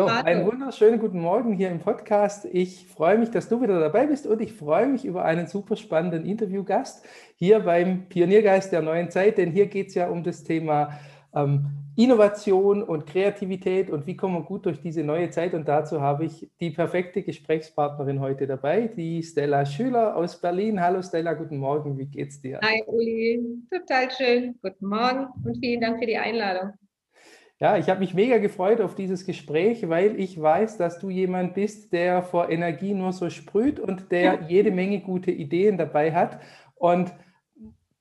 So, einen wunderschönen guten Morgen hier im Podcast. Ich freue mich, dass du wieder dabei bist und ich freue mich über einen super spannenden Interviewgast hier beim Pioniergeist der neuen Zeit, denn hier geht es ja um das Thema ähm, Innovation und Kreativität und wie kommen wir gut durch diese neue Zeit. Und dazu habe ich die perfekte Gesprächspartnerin heute dabei, die Stella Schüler aus Berlin. Hallo Stella, guten Morgen, wie geht's dir? Hi Uli, total schön. Guten Morgen und vielen Dank für die Einladung. Ja, ich habe mich mega gefreut auf dieses Gespräch, weil ich weiß, dass du jemand bist, der vor Energie nur so sprüht und der jede Menge gute Ideen dabei hat. Und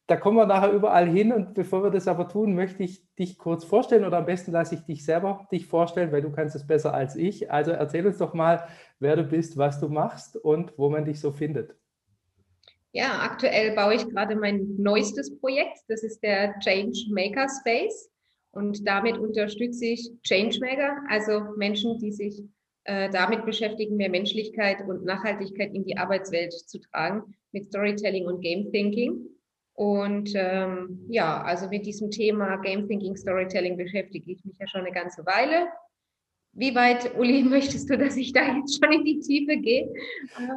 da kommen wir nachher überall hin. Und bevor wir das aber tun, möchte ich dich kurz vorstellen oder am besten lasse ich dich selber dich vorstellen, weil du kannst es besser als ich. Also erzähl uns doch mal, wer du bist, was du machst und wo man dich so findet. Ja, aktuell baue ich gerade mein neuestes Projekt. Das ist der Change Maker Space. Und damit unterstütze ich Changemaker, also Menschen, die sich äh, damit beschäftigen, mehr Menschlichkeit und Nachhaltigkeit in die Arbeitswelt zu tragen, mit Storytelling und Game Thinking. Und ähm, ja, also mit diesem Thema Game Thinking, Storytelling beschäftige ich mich ja schon eine ganze Weile. Wie weit, Uli, möchtest du, dass ich da jetzt schon in die Tiefe gehe?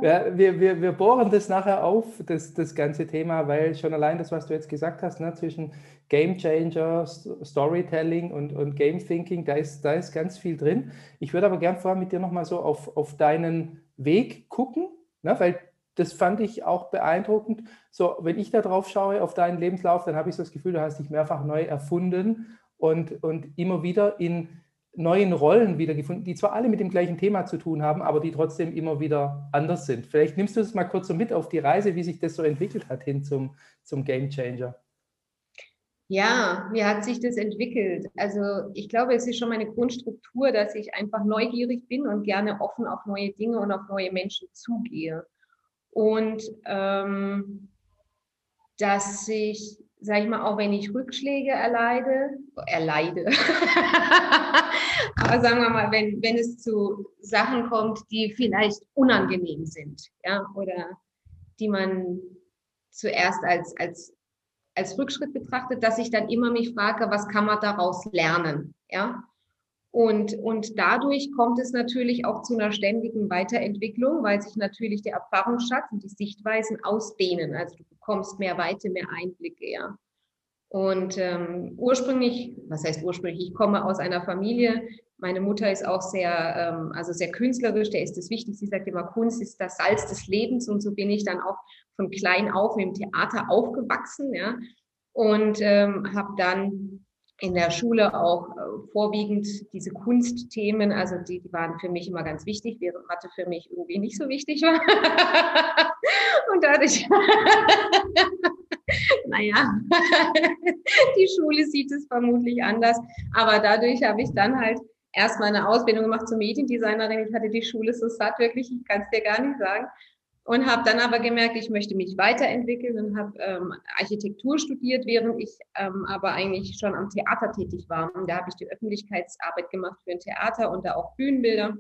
Ja, wir, wir, wir bohren das nachher auf, das, das ganze Thema, weil schon allein das, was du jetzt gesagt hast, ne, zwischen Game Changer, Storytelling und, und Game Thinking, da ist, da ist ganz viel drin. Ich würde aber gern vorher mit dir nochmal so auf, auf deinen Weg gucken, ne, weil das fand ich auch beeindruckend. So, wenn ich da drauf schaue auf deinen Lebenslauf, dann habe ich so das Gefühl, du hast dich mehrfach neu erfunden und, und immer wieder in neuen Rollen wiedergefunden, die zwar alle mit dem gleichen Thema zu tun haben, aber die trotzdem immer wieder anders sind. Vielleicht nimmst du es mal kurz so mit auf die Reise, wie sich das so entwickelt hat hin zum, zum Game Changer. Ja, wie hat sich das entwickelt? Also ich glaube, es ist schon meine Grundstruktur, dass ich einfach neugierig bin und gerne offen auf neue Dinge und auf neue Menschen zugehe. Und ähm, dass ich sage ich mal, auch wenn ich Rückschläge erleide, erleide, aber sagen wir mal, wenn, wenn es zu Sachen kommt, die vielleicht unangenehm sind, ja, oder die man zuerst als, als, als Rückschritt betrachtet, dass ich dann immer mich frage, was kann man daraus lernen, ja. Und, und dadurch kommt es natürlich auch zu einer ständigen Weiterentwicklung, weil sich natürlich der Erfahrungsschatz und die Sichtweisen ausdehnen. Also du bekommst mehr Weite, mehr Einblicke, ja. Und ähm, ursprünglich, was heißt ursprünglich, ich komme aus einer Familie, meine Mutter ist auch sehr, ähm, also sehr künstlerisch, der ist das Wichtigste. Sie sagt immer, Kunst ist das Salz des Lebens und so bin ich dann auch von klein auf im Theater aufgewachsen, ja. Und ähm, habe dann in der Schule auch äh, vorwiegend diese Kunstthemen, also die, die waren für mich immer ganz wichtig, während Mathe für mich irgendwie nicht so wichtig war. und dadurch, naja, die Schule sieht es vermutlich anders, aber dadurch habe ich dann halt erstmal eine Ausbildung gemacht zur Mediendesignerin. Ich hatte die Schule so satt, wirklich, ich kann es dir gar nicht sagen und habe dann aber gemerkt, ich möchte mich weiterentwickeln und habe ähm, Architektur studiert, während ich ähm, aber eigentlich schon am Theater tätig war. Und da habe ich die Öffentlichkeitsarbeit gemacht für ein Theater und da auch Bühnenbilder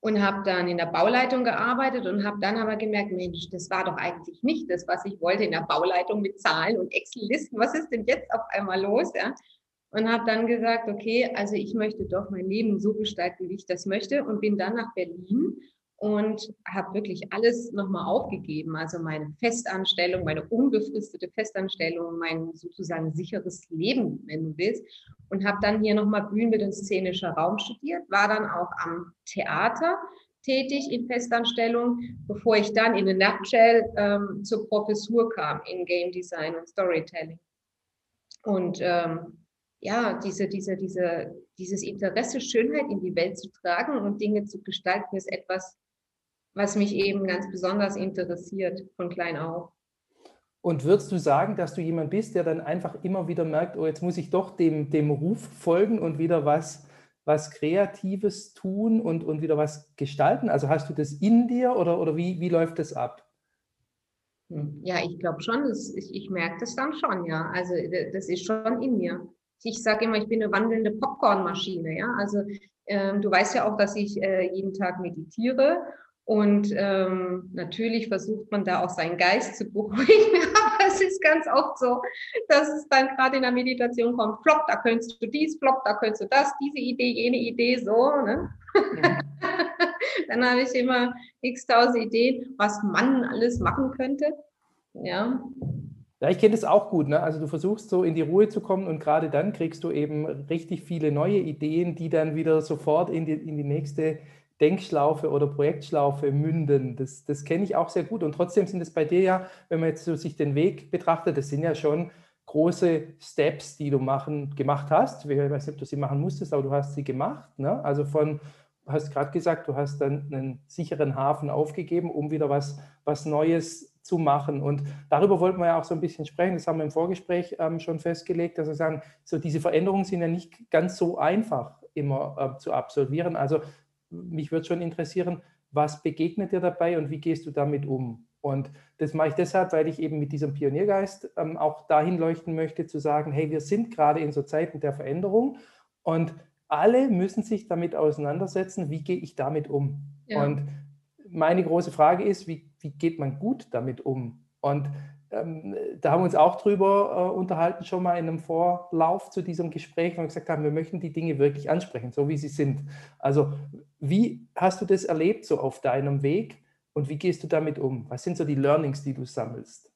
und habe dann in der Bauleitung gearbeitet und habe dann aber gemerkt, Mensch, das war doch eigentlich nicht das, was ich wollte in der Bauleitung mit Zahlen und Excel-Listen. Was ist denn jetzt auf einmal los? Ja? Und habe dann gesagt, okay, also ich möchte doch mein Leben so gestalten, wie ich das möchte und bin dann nach Berlin und habe wirklich alles nochmal aufgegeben. Also meine Festanstellung, meine unbefristete Festanstellung, mein sozusagen sicheres Leben, wenn du willst. Und habe dann hier nochmal Bühnenbild und szenischer Raum studiert, war dann auch am Theater tätig in Festanstellung, bevor ich dann in a nutshell ähm, zur Professur kam in Game Design und Storytelling. Und ähm, ja, diese, diese, diese, dieses Interesse, Schönheit in die Welt zu tragen und Dinge zu gestalten, ist etwas, was mich eben ganz besonders interessiert von klein auf. Und würdest du sagen, dass du jemand bist, der dann einfach immer wieder merkt, oh, jetzt muss ich doch dem, dem Ruf folgen und wieder was, was Kreatives tun und, und wieder was gestalten? Also hast du das in dir oder, oder wie, wie läuft das ab? Hm, ja, ich glaube schon, das, ich, ich merke das dann schon, ja. Also das ist schon in mir. Ich sage immer, ich bin eine wandelnde Popcornmaschine, ja. Also ähm, du weißt ja auch, dass ich äh, jeden Tag meditiere Und ähm, natürlich versucht man da auch seinen Geist zu beruhigen, aber es ist ganz oft so, dass es dann gerade in der Meditation kommt, flop, da könntest du dies, flop, da könntest du das, diese Idee, jene Idee, so. Ne? Ja. dann habe ich immer x tausend Ideen, was man alles machen könnte. Ja. Ja, ich kenne das auch gut. Ne? Also du versuchst so in die Ruhe zu kommen und gerade dann kriegst du eben richtig viele neue Ideen, die dann wieder sofort in die, in die nächste Denkschlaufe oder Projektschlaufe münden. Das, das kenne ich auch sehr gut. Und trotzdem sind es bei dir ja, wenn man jetzt so sich den Weg betrachtet, das sind ja schon große Steps, die du machen, gemacht hast. Ich weiß nicht, ob du sie machen musstest, aber du hast sie gemacht. Ne? Also von, du hast gerade gesagt, du hast dann einen sicheren Hafen aufgegeben, um wieder was, was Neues zu machen. Und darüber wollten wir ja auch so ein bisschen sprechen. Das haben wir im Vorgespräch ähm, schon festgelegt, dass wir sagen, so diese Veränderungen sind ja nicht ganz so einfach immer äh, zu absolvieren. Also mich würde schon interessieren, was begegnet dir dabei und wie gehst du damit um? Und das mache ich deshalb, weil ich eben mit diesem Pioniergeist ähm, auch dahin leuchten möchte, zu sagen, hey, wir sind gerade in so Zeiten der Veränderung und alle müssen sich damit auseinandersetzen, wie gehe ich damit um? Ja. Und meine große Frage ist, wie, wie geht man gut damit um? Und ähm, da haben wir uns auch drüber äh, unterhalten, schon mal in einem Vorlauf zu diesem Gespräch, wo wir gesagt haben, wir möchten die Dinge wirklich ansprechen, so wie sie sind. Also, wie hast du das erlebt so auf deinem Weg und wie gehst du damit um? Was sind so die Learnings, die du sammelst?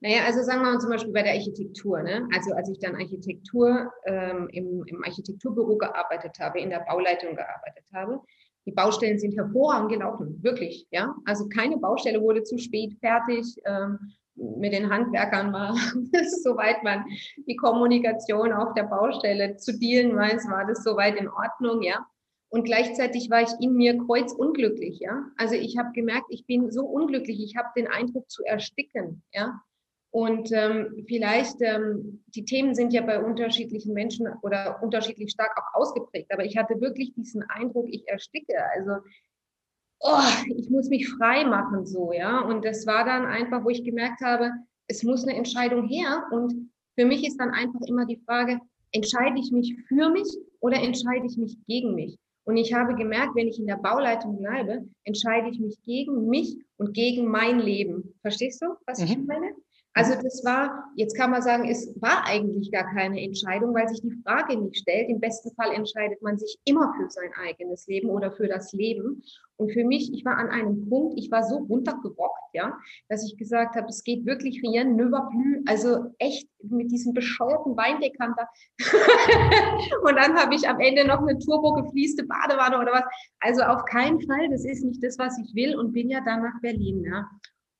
Naja, also sagen wir mal zum Beispiel bei der Architektur. Ne? Also als ich dann Architektur ähm, im, im Architekturbüro gearbeitet habe, in der Bauleitung gearbeitet habe, die Baustellen sind hervorragend gelaufen, wirklich. Ja, also keine Baustelle wurde zu spät fertig. Ähm, mit den Handwerkern war, soweit man die Kommunikation auf der Baustelle zu dealen weiß, war das soweit in Ordnung, ja. Und gleichzeitig war ich in mir kreuzunglücklich, ja. Also ich habe gemerkt, ich bin so unglücklich, ich habe den Eindruck zu ersticken, ja. Und ähm, vielleicht, ähm, die Themen sind ja bei unterschiedlichen Menschen oder unterschiedlich stark auch ausgeprägt, aber ich hatte wirklich diesen Eindruck, ich ersticke. Also oh, ich muss mich frei machen, so, ja. Und das war dann einfach, wo ich gemerkt habe, es muss eine Entscheidung her. Und für mich ist dann einfach immer die Frage, entscheide ich mich für mich oder entscheide ich mich gegen mich? Und ich habe gemerkt, wenn ich in der Bauleitung bleibe, entscheide ich mich gegen mich und gegen mein Leben. Verstehst du, was mhm. ich meine? Also das war, jetzt kann man sagen, es war eigentlich gar keine Entscheidung, weil sich die Frage nicht stellt. Im besten Fall entscheidet man sich immer für sein eigenes Leben oder für das Leben. Und für mich, ich war an einem Punkt, ich war so runtergerockt, ja, dass ich gesagt habe, es geht wirklich rien ne va plus. Also echt mit diesem bescheuerten Weindekanter. und dann habe ich am Ende noch eine turbo gefließte Badewanne oder was. Also auf keinen Fall, das ist nicht das, was ich will und bin ja dann nach Berlin, ja.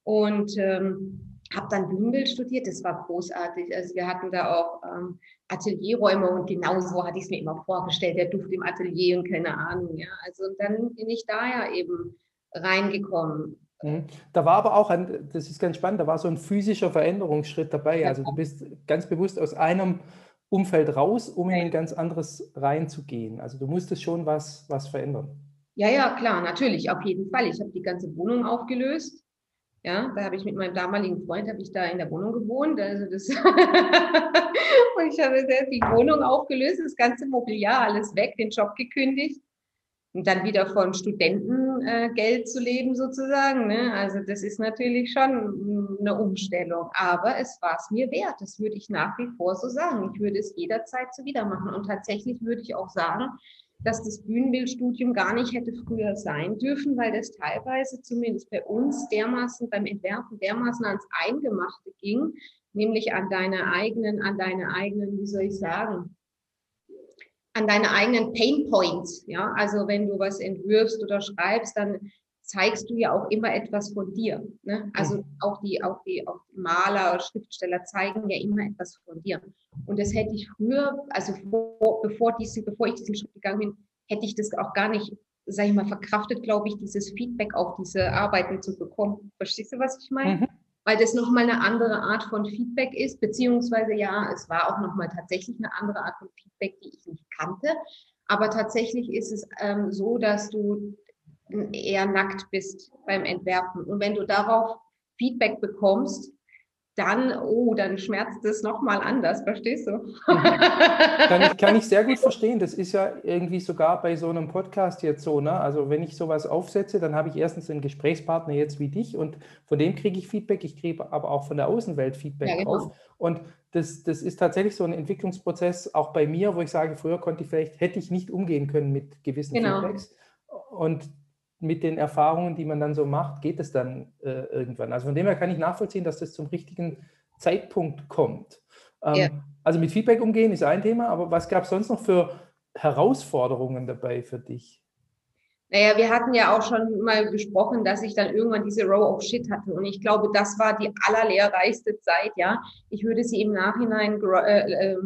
Und ähm, habe dann Bühnenbild studiert, das war großartig. Also wir hatten da auch ähm, Atelierräume und genau so hatte ich es mir immer vorgestellt, der Duft im Atelier und keine Ahnung. Ja. Also dann bin ich da ja eben reingekommen. Mhm. Da war aber auch ein, das ist ganz spannend, da war so ein physischer Veränderungsschritt dabei. Also du bist ganz bewusst aus einem Umfeld raus, um in ein ganz anderes reinzugehen. Also du musstest schon was, was verändern. Ja, ja, klar, natürlich, auf jeden Fall. Ich habe die ganze Wohnung aufgelöst ja, da habe ich mit meinem damaligen Freund, habe ich da in der Wohnung gewohnt. Also das und ich habe selbst die Wohnung aufgelöst, das ganze Mobiliar, alles weg, den Job gekündigt und dann wieder von Studentengeld äh, zu leben sozusagen. Ne? Also das ist natürlich schon eine Umstellung, aber es war es mir wert. Das würde ich nach wie vor so sagen. Ich würde es jederzeit so wieder machen und tatsächlich würde ich auch sagen, dass das Bühnenbildstudium gar nicht hätte früher sein dürfen, weil das teilweise zumindest bei uns dermaßen beim Entwerfen dermaßen ans Eingemachte ging, nämlich an deine eigenen, an deine eigenen, wie soll ich sagen, an deine eigenen Pain Points. Ja, also wenn du was entwirfst oder schreibst, dann zeigst du ja auch immer etwas von dir. Ne? Also mhm. auch die, auch die, auch die Maler, Schriftsteller zeigen ja immer etwas von dir. Und das hätte ich früher, also vor, bevor, diese, bevor ich diesen Schritt gegangen bin, hätte ich das auch gar nicht, sage ich mal, verkraftet, glaube ich, dieses Feedback auf diese Arbeiten zu bekommen. Verstehst du, was ich meine? Mhm. Weil das nochmal eine andere Art von Feedback ist, beziehungsweise ja, es war auch nochmal tatsächlich eine andere Art von Feedback, die ich nicht kannte. Aber tatsächlich ist es ähm, so, dass du eher nackt bist beim Entwerfen. Und wenn du darauf Feedback bekommst, dann, oh, dann schmerzt es nochmal anders, verstehst du? Mhm. kann, ich, kann ich sehr gut verstehen. Das ist ja irgendwie sogar bei so einem Podcast jetzt so. Ne? Also wenn ich sowas aufsetze, dann habe ich erstens einen Gesprächspartner jetzt wie dich und von dem kriege ich Feedback. Ich kriege aber auch von der Außenwelt Feedback ja, genau. auf. Und das, das ist tatsächlich so ein Entwicklungsprozess auch bei mir, wo ich sage, früher konnte ich vielleicht, hätte ich nicht umgehen können mit gewissen genau. Feedbacks. Und mit den Erfahrungen, die man dann so macht, geht es dann äh, irgendwann. Also von dem her kann ich nachvollziehen, dass das zum richtigen Zeitpunkt kommt. Ähm, ja. Also mit Feedback umgehen ist ein Thema, aber was gab es sonst noch für Herausforderungen dabei für dich? Naja, wir hatten ja auch schon mal gesprochen, dass ich dann irgendwann diese Row of Shit hatte. Und ich glaube, das war die allerlehrreichste Zeit, ja. Ich würde sie im Nachhinein äh, äh,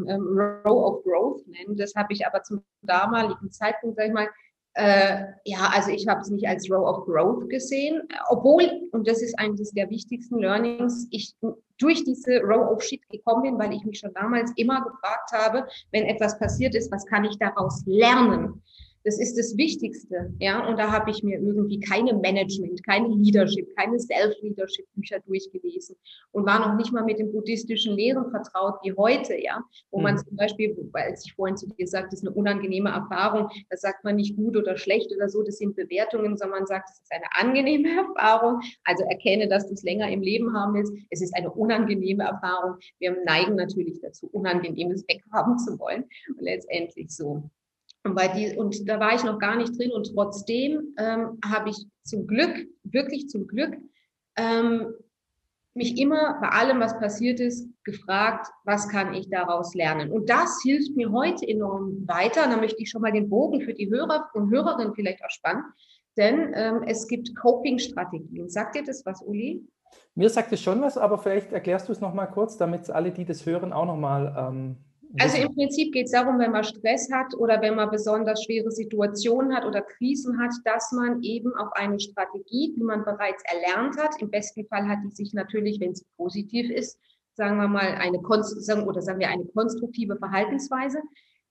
Row of Growth nennen. Das habe ich aber zum damaligen Zeitpunkt, sag ich mal, äh, ja, also ich habe es nicht als Row of Growth gesehen, obwohl, und das ist eines der wichtigsten Learnings, ich durch diese Row of Shit gekommen bin, weil ich mich schon damals immer gefragt habe, wenn etwas passiert ist, was kann ich daraus lernen? Das ist das Wichtigste, ja. Und da habe ich mir irgendwie keine Management, keine Leadership, keine Self-Leadership-Bücher durchgelesen und war noch nicht mal mit den buddhistischen Lehren vertraut wie heute, ja. Wo man mhm. zum Beispiel, weil ich vorhin zu dir gesagt, das ist eine unangenehme Erfahrung, da sagt man nicht gut oder schlecht oder so, das sind Bewertungen, sondern man sagt, es ist eine angenehme Erfahrung. Also erkenne, dass du es länger im Leben haben willst. Es ist eine unangenehme Erfahrung. Wir neigen natürlich dazu, Unangenehmes weghaben zu wollen. Und letztendlich so. Und, bei die, und da war ich noch gar nicht drin und trotzdem ähm, habe ich zum Glück, wirklich zum Glück, ähm, mich immer bei allem, was passiert ist, gefragt, was kann ich daraus lernen? Und das hilft mir heute enorm weiter. Und da möchte ich schon mal den Bogen für die Hörer und Hörerinnen vielleicht auch spannen, denn ähm, es gibt Coping-Strategien. Sagt dir das was, Uli? Mir sagt es schon was, aber vielleicht erklärst du es nochmal kurz, damit alle, die das hören, auch nochmal ähm, also im Prinzip geht es darum, wenn man Stress hat oder wenn man besonders schwere Situationen hat oder Krisen hat, dass man eben auf eine Strategie, die man bereits erlernt hat, im besten Fall hat die sich natürlich, wenn es positiv ist, sagen wir mal eine oder sagen wir eine konstruktive Verhaltensweise,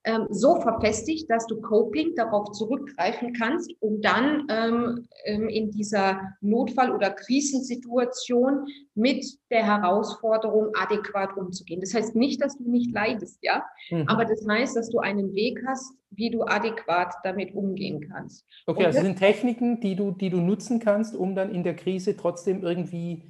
ähm, so verfestigt, dass du Coping darauf zurückgreifen kannst, um dann ähm, ähm, in dieser Notfall- oder Krisensituation mit der Herausforderung adäquat umzugehen. Das heißt nicht, dass du nicht leidest, ja, mhm. aber das heißt, dass du einen Weg hast, wie du adäquat damit umgehen kannst. Okay, Und also sind Techniken, die du, die du nutzen kannst, um dann in der Krise trotzdem irgendwie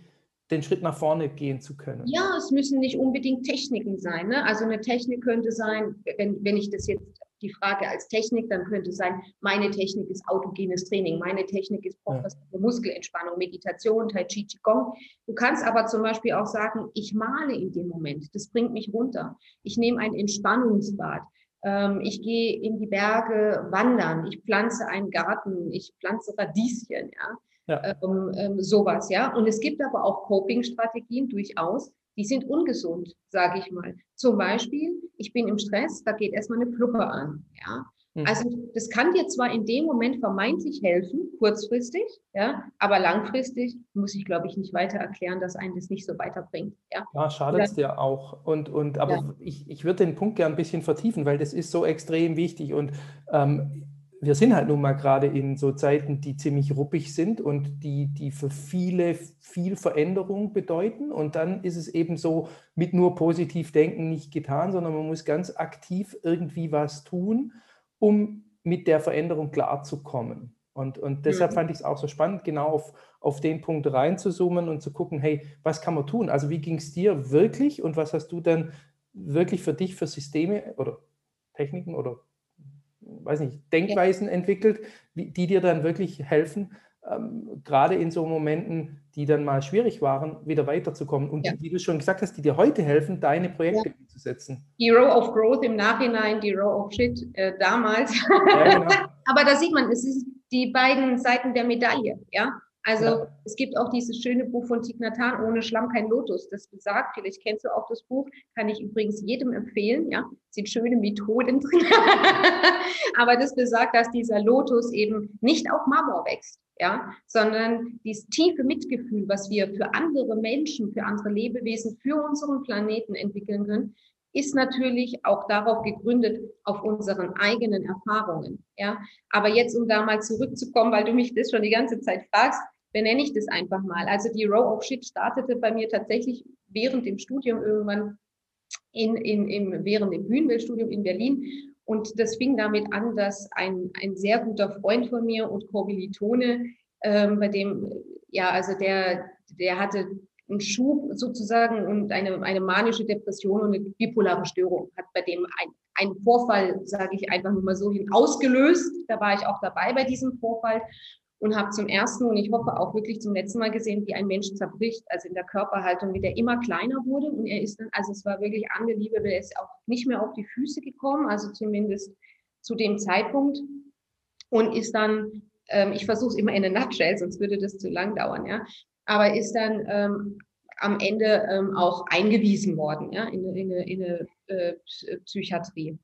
den Schritt nach vorne gehen zu können. Ja, es müssen nicht unbedingt Techniken sein. Ne? Also eine Technik könnte sein, wenn, wenn ich das jetzt die Frage als Technik, dann könnte es sein, meine Technik ist autogenes Training, meine Technik ist progressive ja. Muskelentspannung, Meditation, Tai Chi, Qigong. Du kannst aber zum Beispiel auch sagen, ich male in dem Moment, das bringt mich runter. Ich nehme ein Entspannungsbad. Ähm, ich gehe in die Berge wandern, ich pflanze einen Garten, ich pflanze Radieschen, ja. Ja. Ähm, ähm, sowas, ja. Und es gibt aber auch Coping-Strategien durchaus, die sind ungesund, sage ich mal. Zum Beispiel, ich bin im Stress, da geht erstmal eine Fluppe an, ja. Mhm. Also das kann dir zwar in dem Moment vermeintlich helfen, kurzfristig, ja, aber langfristig muss ich, glaube ich, nicht weiter erklären, dass einen das nicht so weiterbringt. Ja, ja schadet es dir auch. Und, und aber ja. ich, ich würde den Punkt gerne ein bisschen vertiefen, weil das ist so extrem wichtig. Und ähm, wir sind halt nun mal gerade in so Zeiten, die ziemlich ruppig sind und die, die für viele viel Veränderung bedeuten. Und dann ist es eben so, mit nur positiv denken nicht getan, sondern man muss ganz aktiv irgendwie was tun, um mit der Veränderung klarzukommen. Und, und deshalb mhm. fand ich es auch so spannend, genau auf, auf den Punkt reinzuzoomen und zu gucken, hey, was kann man tun? Also wie ging es dir wirklich und was hast du dann wirklich für dich für Systeme oder Techniken oder weiß nicht, Denkweisen entwickelt, die dir dann wirklich helfen, ähm, gerade in so Momenten, die dann mal schwierig waren, wieder weiterzukommen und ja. die, wie du schon gesagt hast, die dir heute helfen, deine Projekte ja. umzusetzen. Die Row of Growth im Nachhinein, die Row of Shit äh, damals. Ja, genau. Aber da sieht man, es sind die beiden Seiten der Medaille, ja. Also ja. es gibt auch dieses schöne Buch von Thich Nhat Hanh, Ohne Schlamm kein Lotus. Das besagt, vielleicht kennst du auch das Buch, kann ich übrigens jedem empfehlen. Ja, sind schöne Methoden drin. Aber das besagt, dass dieser Lotus eben nicht auf Marmor wächst, ja, sondern dieses tiefe Mitgefühl, was wir für andere Menschen, für andere Lebewesen, für unseren Planeten entwickeln können, ist natürlich auch darauf gegründet, auf unseren eigenen Erfahrungen. Ja, aber jetzt, um da mal zurückzukommen, weil du mich das schon die ganze Zeit fragst, benenne ich das einfach mal. Also die Row of Shit startete bei mir tatsächlich während dem Studium irgendwann in, in, im, während dem Bühnenbildstudium in Berlin. Und das fing damit an, dass ein, ein sehr guter Freund von mir und Kommilitone, ähm, bei dem, ja, also der, der hatte einen Schub sozusagen und eine, eine manische Depression und eine bipolare Störung hat bei dem ein, ein Vorfall, sage ich einfach nur mal so hin, ausgelöst. Da war ich auch dabei bei diesem Vorfall und habe zum ersten und ich hoffe auch wirklich zum letzten Mal gesehen, wie ein Mensch zerbricht, also in der Körperhaltung, wie der immer kleiner wurde. Und er ist dann, also es war wirklich unbelievable, er ist auch nicht mehr auf die Füße gekommen, also zumindest zu dem Zeitpunkt. Und ist dann, ähm, ich versuche es immer in a nutshell, sonst würde das zu lang dauern, ja, aber ist dann ähm, am Ende ähm, auch eingewiesen worden, ja, in, in, in eine äh, Psychiatrie.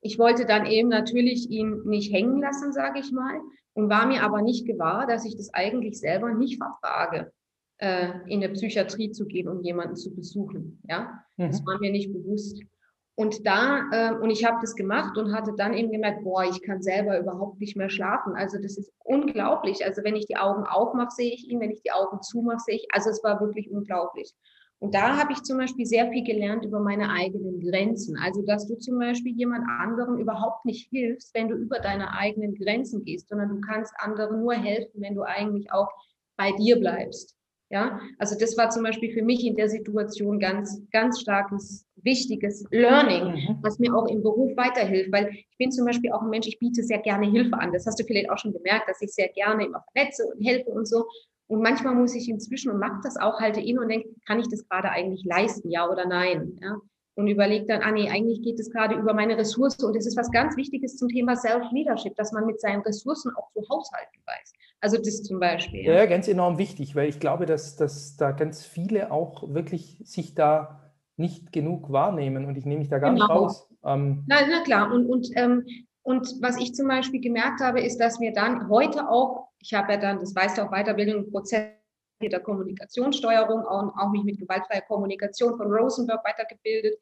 Ich wollte dann eben natürlich ihn nicht hängen lassen, sage ich mal, und war mir aber nicht gewahr, dass ich das eigentlich selber nicht vertrage, äh, in der Psychiatrie zu gehen und jemanden zu besuchen. Ja, mhm. das war mir nicht bewusst. Und da, äh, und ich habe das gemacht und hatte dann eben gemerkt, boah, ich kann selber überhaupt nicht mehr schlafen. Also das ist unglaublich. Also wenn ich die Augen aufmache, sehe ich ihn, wenn ich die Augen zumache, sehe ich, also es war wirklich unglaublich. Und da habe ich zum Beispiel sehr viel gelernt über meine eigenen Grenzen. Also, dass du zum Beispiel jemand anderem überhaupt nicht hilfst, wenn du über deine eigenen Grenzen gehst, sondern du kannst anderen nur helfen, wenn du eigentlich auch bei dir bleibst. Ja, also das war zum Beispiel für mich in der Situation ganz, ganz starkes, wichtiges Learning, mhm. was mir auch im Beruf weiterhilft, weil ich bin zum Beispiel auch ein Mensch, ich biete sehr gerne Hilfe an. Das hast du vielleicht auch schon gemerkt, dass ich sehr gerne immer vernetze und helfe und so. Und manchmal muss ich inzwischen und mache das auch, halte in und denke, kann ich das gerade eigentlich leisten, ja oder nein? Ja? Und überlege dann, ah nee, eigentlich geht es gerade über meine Ressource. Und das ist was ganz Wichtiges zum Thema Self-Leadership, dass man mit seinen Ressourcen auch zu haushalten weiß. Also das zum Beispiel. Ja, ja ganz enorm wichtig, weil ich glaube, dass, dass da ganz viele auch wirklich sich da nicht genug wahrnehmen. Und ich nehme mich da gar genau. nicht raus. Ähm, na, na klar. Und, und ähm, und was ich zum Beispiel gemerkt habe, ist, dass mir dann heute auch, ich habe ja dann, das weißt du auch, Weiterbildung, Prozess der Kommunikationssteuerung und auch mich mit gewaltfreier Kommunikation von Rosenberg weitergebildet.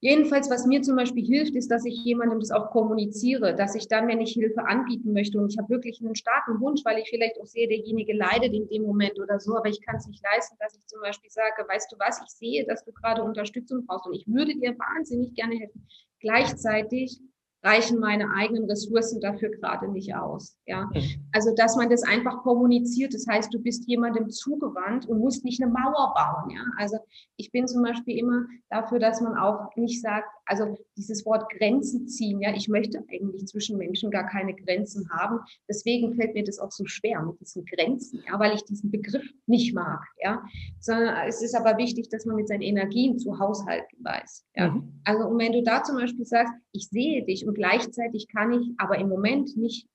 Jedenfalls, was mir zum Beispiel hilft, ist, dass ich jemandem das auch kommuniziere, dass ich dann, wenn ich Hilfe anbieten möchte und ich habe wirklich einen starken Wunsch, weil ich vielleicht auch sehe, derjenige leidet in dem Moment oder so, aber ich kann es nicht leisten, dass ich zum Beispiel sage, weißt du was, ich sehe, dass du gerade Unterstützung brauchst und ich würde dir wahnsinnig gerne helfen. Gleichzeitig reichen meine eigenen Ressourcen dafür gerade nicht aus. Ja, mhm. also dass man das einfach kommuniziert. Das heißt, du bist jemandem zugewandt und musst nicht eine Mauer bauen. Ja, also ich bin zum Beispiel immer dafür, dass man auch nicht sagt, also dieses Wort Grenzen ziehen. Ja, ich möchte eigentlich zwischen Menschen gar keine Grenzen haben. Deswegen fällt mir das auch so schwer mit diesen Grenzen. Ja, weil ich diesen Begriff nicht mag. Ja, sondern es ist aber wichtig, dass man mit seinen Energien zu haushalten weiß. Ja, mhm. also und wenn du da zum Beispiel sagst, ich sehe dich und gleichzeitig kann ich aber im Moment nicht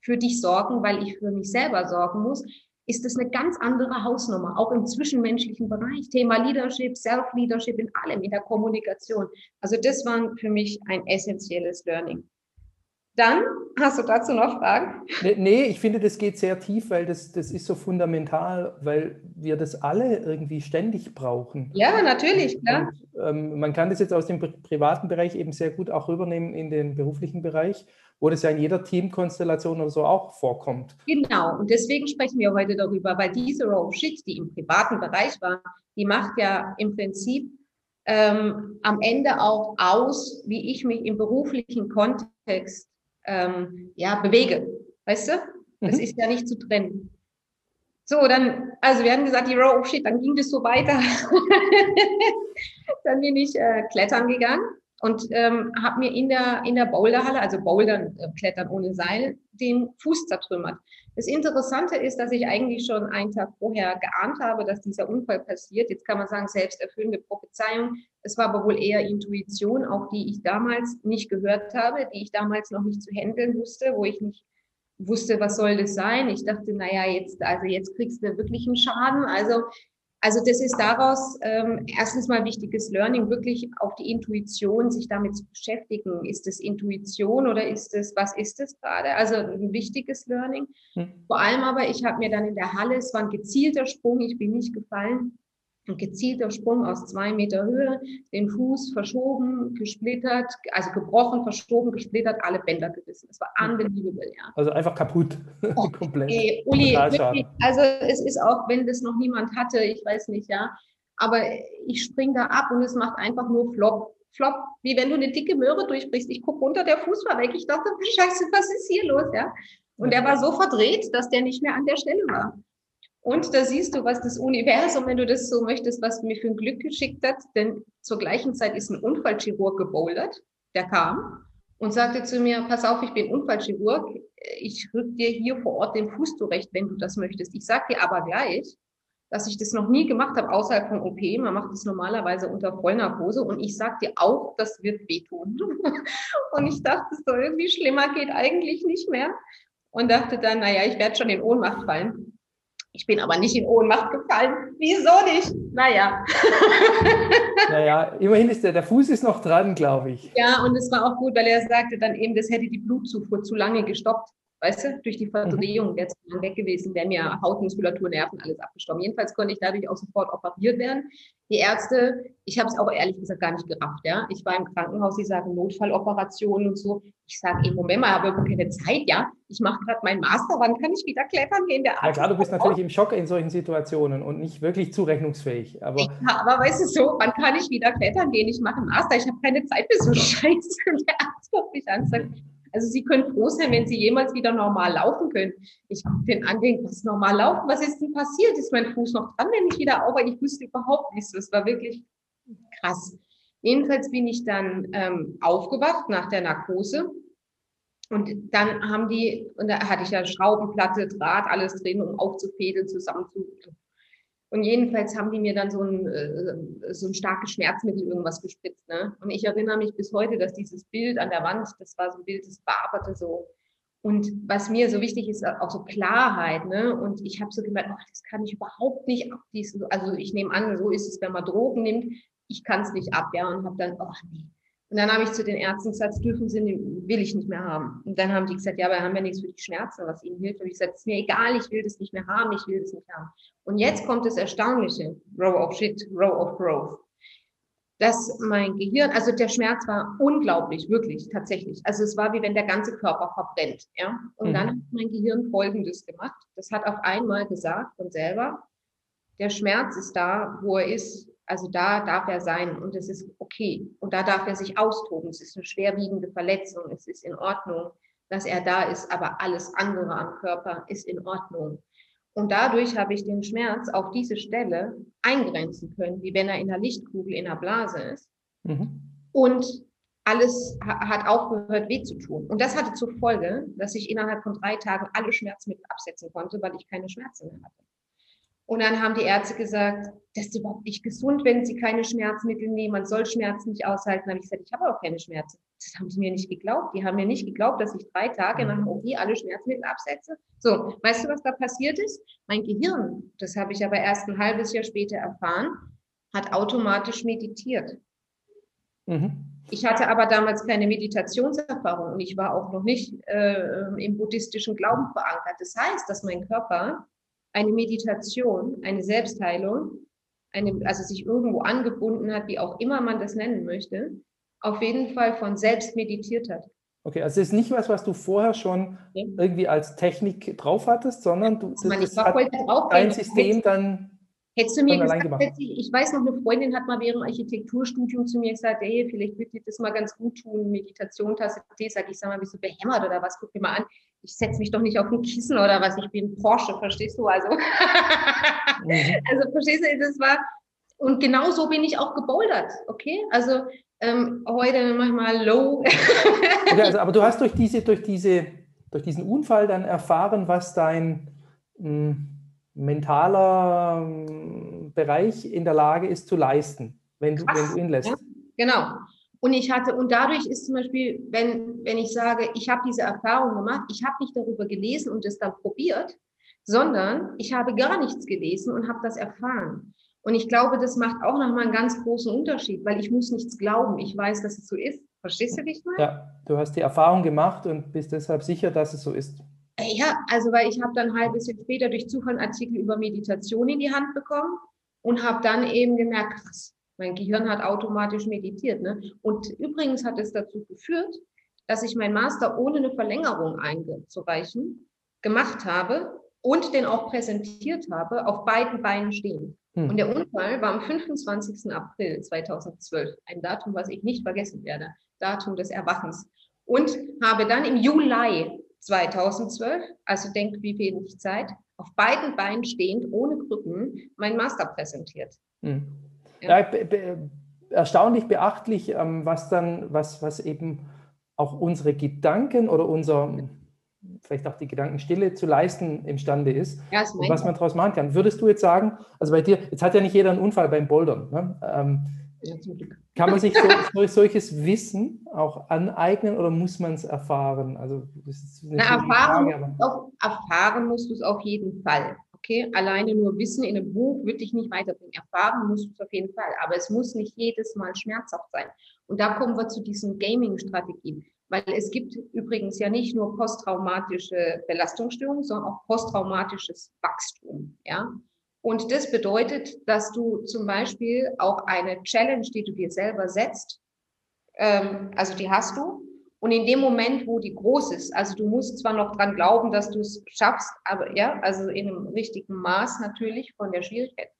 für dich sorgen, weil ich für mich selber sorgen muss, ist das eine ganz andere Hausnummer, auch im zwischenmenschlichen Bereich. Thema Leadership, Self-Leadership in allem, in der Kommunikation. Also das war für mich ein essentielles Learning. Dann hast du dazu noch Fragen? Nee, ich finde, das geht sehr tief, weil das, das ist so fundamental, weil wir das alle irgendwie ständig brauchen. Ja, natürlich, klar. Und, ähm, man kann das jetzt aus dem privaten Bereich eben sehr gut auch rübernehmen in den beruflichen Bereich, wo das ja in jeder Teamkonstellation oder so auch vorkommt. Genau, und deswegen sprechen wir heute darüber, weil diese Row Shit, die im privaten Bereich war, die macht ja im Prinzip ähm, am Ende auch aus, wie ich mich im beruflichen Kontext ähm, ja, bewege. Weißt du? Das mhm. ist ja nicht zu trennen. So, dann, also wir haben gesagt, die Row, oh shit, dann ging das so weiter. dann bin ich äh, klettern gegangen und ähm, habe mir in der, in der Boulderhalle, also Bouldern, äh, Klettern ohne Seil, den Fuß zertrümmert. Das Interessante ist, dass ich eigentlich schon einen Tag vorher geahnt habe, dass dieser Unfall passiert. Jetzt kann man sagen, selbsterfüllende Prophezeiung. Es war aber wohl eher Intuition, auch die ich damals nicht gehört habe, die ich damals noch nicht zu handeln wusste, wo ich nicht wusste, was soll das sein. Ich dachte, naja, jetzt, also jetzt kriegst du wirklich einen Schaden. Also also das ist daraus ähm, erstens mal wichtiges Learning, wirklich auf die Intuition, sich damit zu beschäftigen. Ist es Intuition oder ist es, was ist es gerade? Also ein wichtiges Learning. Hm. Vor allem aber, ich habe mir dann in der Halle, es war ein gezielter Sprung, ich bin nicht gefallen, gezielter Sprung aus zwei Meter Höhe, den Fuß verschoben, gesplittert, also gebrochen, verschoben, gesplittert, alle Bänder gerissen. Es war unbelievable, ja. Also einfach kaputt, oh, komplett. Ey, Uli, wirklich, also es ist auch, wenn das noch niemand hatte, ich weiß nicht, ja, aber ich spring da ab und es macht einfach nur Flop. Flop, wie wenn du eine dicke Möhre durchbrichst. Ich gucke runter, der Fuß war weg. Ich dachte, scheiße, was ist hier los? Ja? Und der war so verdreht, dass der nicht mehr an der Stelle war. Und da siehst du, was das Universum, wenn du das so möchtest, was mir für ein Glück geschickt hat. Denn zur gleichen Zeit ist ein Unfallchirurg gebouldert. Der kam und sagte zu mir, pass auf, ich bin Unfallchirurg. Ich rück dir hier vor Ort den Fuß zurecht, wenn du das möchtest. Ich sag dir aber gleich, dass ich das noch nie gemacht habe außerhalb von OP. Man macht das normalerweise unter Vollnarkose und ich sag dir auch, das wird wehtun. und ich dachte, so irgendwie schlimmer geht eigentlich nicht mehr und dachte dann, naja, ich werde schon in Ohnmacht fallen. Ich bin aber nicht in Ohnmacht gefallen. Wieso nicht? Naja. naja, immerhin ist der, der Fuß ist noch dran, glaube ich. Ja, und es war auch gut, weil er sagte dann eben, das hätte die Blutzufuhr zu lange gestoppt weißt du, durch die Verdrehung wäre es weg gewesen, wäre mir Haut, Muskulatur, Nerven, alles abgestorben. Jedenfalls konnte ich dadurch auch sofort operiert werden. Die Ärzte, ich habe es auch ehrlich gesagt gar nicht gerafft, ja. Ich war im Krankenhaus, sie sagen Notfalloperationen und so. Ich sage, im Moment mal, habe keine Zeit, ja. Ich mache gerade meinen Master, wann kann ich wieder klettern gehen? Der Arzt ja klar, du bist natürlich im Schock in solchen Situationen und nicht wirklich zurechnungsfähig. Aber, ja, aber weißt du so, wann kann ich wieder klettern gehen? Ich mache einen Master, ich habe keine Zeit für so Scheiße. Und der Arzt guckt mich an und sagt, also Sie können froh sein, wenn Sie jemals wieder normal laufen können. Ich gucke den an, denke, was normal laufen? Was ist denn passiert? Ist mein Fuß noch dran, wenn ich wieder auf? Ich wusste überhaupt nichts. Das war wirklich krass. Jedenfalls bin ich dann ähm, aufgewacht nach der Narkose. Und dann haben die, und da hatte ich ja Schraubenplatte, Draht, alles drin, um aufzufädeln, zusammenzu, und jedenfalls haben die mir dann so ein, äh, so ein starkes Schmerzmittel irgendwas gespritzt. Ne? Und ich erinnere mich bis heute, dass dieses Bild an der Wand, das war so ein Bild, das bearbeitet so. Und was mir so wichtig ist, auch so Klarheit. Ne? Und ich habe so gemerkt, oh, das kann ich überhaupt nicht abschließen. Also ich nehme an, so ist es, wenn man Drogen nimmt. Ich kann es nicht ab, ja. Und habe dann, oh nee, und dann habe ich zu den Ärzten gesagt, dürfen Sie, will ich nicht mehr haben. Und dann haben die gesagt, ja, aber wir haben ja nichts für die Schmerzen, was Ihnen hilft. Und ich gesagt, es ist mir egal, ich will das nicht mehr haben, ich will das nicht haben. Und jetzt kommt das Erstaunliche, Row of Shit, Row of Growth. Dass mein Gehirn, also der Schmerz war unglaublich, wirklich, tatsächlich. Also es war wie wenn der ganze Körper verbrennt, ja. Und mhm. dann hat mein Gehirn Folgendes gemacht. Das hat auf einmal gesagt von selber, der Schmerz ist da, wo er ist, also da darf er sein und es ist okay. Und da darf er sich austoben. Es ist eine schwerwiegende Verletzung. Es ist in Ordnung, dass er da ist, aber alles andere am Körper ist in Ordnung. Und dadurch habe ich den Schmerz auf diese Stelle eingrenzen können, wie wenn er in der Lichtkugel in der Blase ist. Mhm. Und alles hat aufgehört, weh zu tun. Und das hatte zur Folge, dass ich innerhalb von drei Tagen alle Schmerzmittel absetzen konnte, weil ich keine Schmerzen mehr hatte. Und dann haben die Ärzte gesagt, das ist überhaupt nicht gesund, wenn sie keine Schmerzmittel nehmen. Man soll Schmerzen nicht aushalten. Dann habe ich gesagt, ich habe auch keine Schmerzen. Das haben sie mir nicht geglaubt. Die haben mir nicht geglaubt, dass ich drei Tage nach dem OP alle Schmerzmittel absetze. So, weißt du, was da passiert ist? Mein Gehirn, das habe ich aber erst ein halbes Jahr später erfahren, hat automatisch meditiert. Mhm. Ich hatte aber damals keine Meditationserfahrung und ich war auch noch nicht äh, im buddhistischen Glauben verankert. Das heißt, dass mein Körper eine Meditation, eine Selbstheilung, eine, also sich irgendwo angebunden hat, wie auch immer man das nennen möchte, auf jeden Fall von selbst meditiert hat. Okay, also es ist nicht was, was du vorher schon irgendwie als Technik drauf hattest, sondern du das, das hat dein System dann Hättest du mir gesagt, ich weiß noch, eine Freundin hat mal während dem Architekturstudium zu mir gesagt, hey, vielleicht wird dir das mal ganz gut tun, Meditation, Tasse Tee, sag ich, sag mal, bist du behämmert oder was, guck dir mal an, ich setze mich doch nicht auf ein Kissen oder was, ich bin Porsche, verstehst du, also, mhm. also verstehst du, das war, und genau so bin ich auch gebouldert, okay, also ähm, heute manchmal low. okay, also, aber du hast durch diese, durch diese, durch diesen Unfall dann erfahren, was dein mh, hm, mentaler ähm, Bereich in der Lage ist zu leisten, wenn du, wenn du ihn lässt. Ja, genau. Und ich hatte, und dadurch ist zum Beispiel, wenn, wenn ich sage, ich habe diese Erfahrung gemacht, ich habe nicht darüber gelesen und es dann probiert, sondern ich habe gar nichts gelesen und habe das erfahren. Und ich glaube, das macht auch nochmal einen ganz großen Unterschied, weil ich muss nichts glauben. Ich weiß, dass es so ist. Verstehst du, wie ich meine? Ja, du hast die Erfahrung gemacht und bist deshalb sicher, dass es so ist. Ja, also weil ich habe dann ein halbes Jahr später durch Zufall einen Artikel über Meditation in die Hand bekommen und habe dann eben gemerkt, krass, mein Gehirn hat automatisch meditiert. Ne? Und übrigens hat es dazu geführt, dass ich meinen Master ohne eine Verlängerung einzureichen gemacht habe und den auch präsentiert habe, auf beiden Beinen stehen. Hm. Und der Unfall war am 25. April 2012, ein Datum, was ich nicht vergessen werde, Datum des Erwachens. Und habe dann im Juli 2012, also denkt, wie wenig Zeit, auf beiden Beinen stehend, ohne Krücken, mein Master präsentiert. Hm. Ja, be erstaunlich beachtlich, ähm, was dann, was, was eben auch unsere Gedanken oder unser, vielleicht auch die Gedankenstille zu leisten imstande ist ja, und was man daraus machen kann. Würdest du jetzt sagen, also bei dir, jetzt hat ja nicht jeder einen Unfall beim Bouldern, ne? ähm, ja, kann man sich so, solches Wissen auch aneignen oder muss man es erfahren? Also, Na, erfahren, Frage, auf, erfahren musst du es auf jeden Fall. Okay, alleine nur Wissen in einem Buch wird dich nicht weiterbringen. Erfahren musst du es auf jeden Fall, aber es muss nicht jedes Mal schmerzhaft sein. Und da kommen wir zu diesen Gaming-Strategien. Weil es gibt übrigens ja nicht nur posttraumatische Belastungsstörungen, sondern auch posttraumatisches Wachstum. Ja? Und das bedeutet, dass du zum Beispiel auch eine Challenge, die du dir selber setzt, ähm, also die hast du. Und in dem Moment, wo die groß ist, also du musst zwar noch dran glauben, dass du es schaffst, aber ja, also in einem richtigen Maß natürlich von der Schwierigkeit.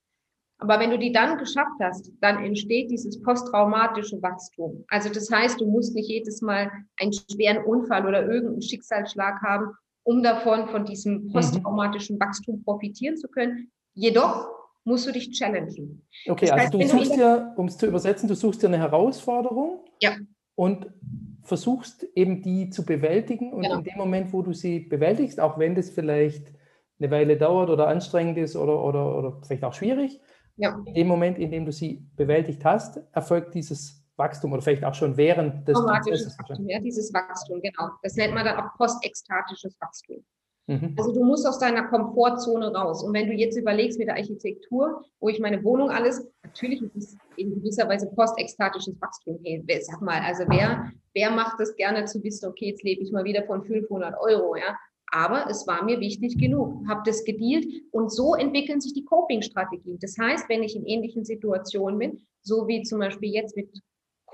Aber wenn du die dann geschafft hast, dann entsteht dieses posttraumatische Wachstum. Also das heißt, du musst nicht jedes Mal einen schweren Unfall oder irgendeinen Schicksalsschlag haben, um davon, von diesem mhm. posttraumatischen Wachstum profitieren zu können. Jedoch musst du dich challengen. Okay, das also heißt, du suchst du dir, um es zu übersetzen, du suchst dir eine Herausforderung ja. und versuchst eben die zu bewältigen und genau. in dem Moment, wo du sie bewältigst, auch wenn das vielleicht eine Weile dauert oder anstrengend ist oder, oder, oder vielleicht auch schwierig, ja. In dem Moment, in dem du sie bewältigt hast, erfolgt dieses Wachstum oder vielleicht auch schon während des Prozesses. Wachstum, ja, dieses Wachstum, genau. Das nennt man dann auch postekstatisches Wachstum. Mhm. Also du musst aus deiner Komfortzone raus. Und wenn du jetzt überlegst mit der Architektur, wo ich meine Wohnung alles, natürlich ist es in gewisser Weise postekstatisches Wachstum. Hey, sag mal, also wer, wer macht das gerne zu wissen, okay, jetzt lebe ich mal wieder von 500 Euro, ja? Aber es war mir wichtig genug, habe das gedealt und so entwickeln sich die Coping-Strategien. Das heißt, wenn ich in ähnlichen Situationen bin, so wie zum Beispiel jetzt mit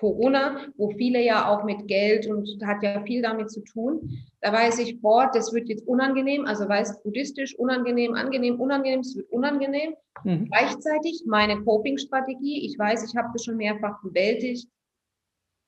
Corona, wo viele ja auch mit Geld und hat ja viel damit zu tun, da weiß ich, boah, das wird jetzt unangenehm, also weiß buddhistisch, unangenehm, angenehm, unangenehm, es wird unangenehm. Mhm. Gleichzeitig meine Coping-Strategie, ich weiß, ich habe das schon mehrfach bewältigt,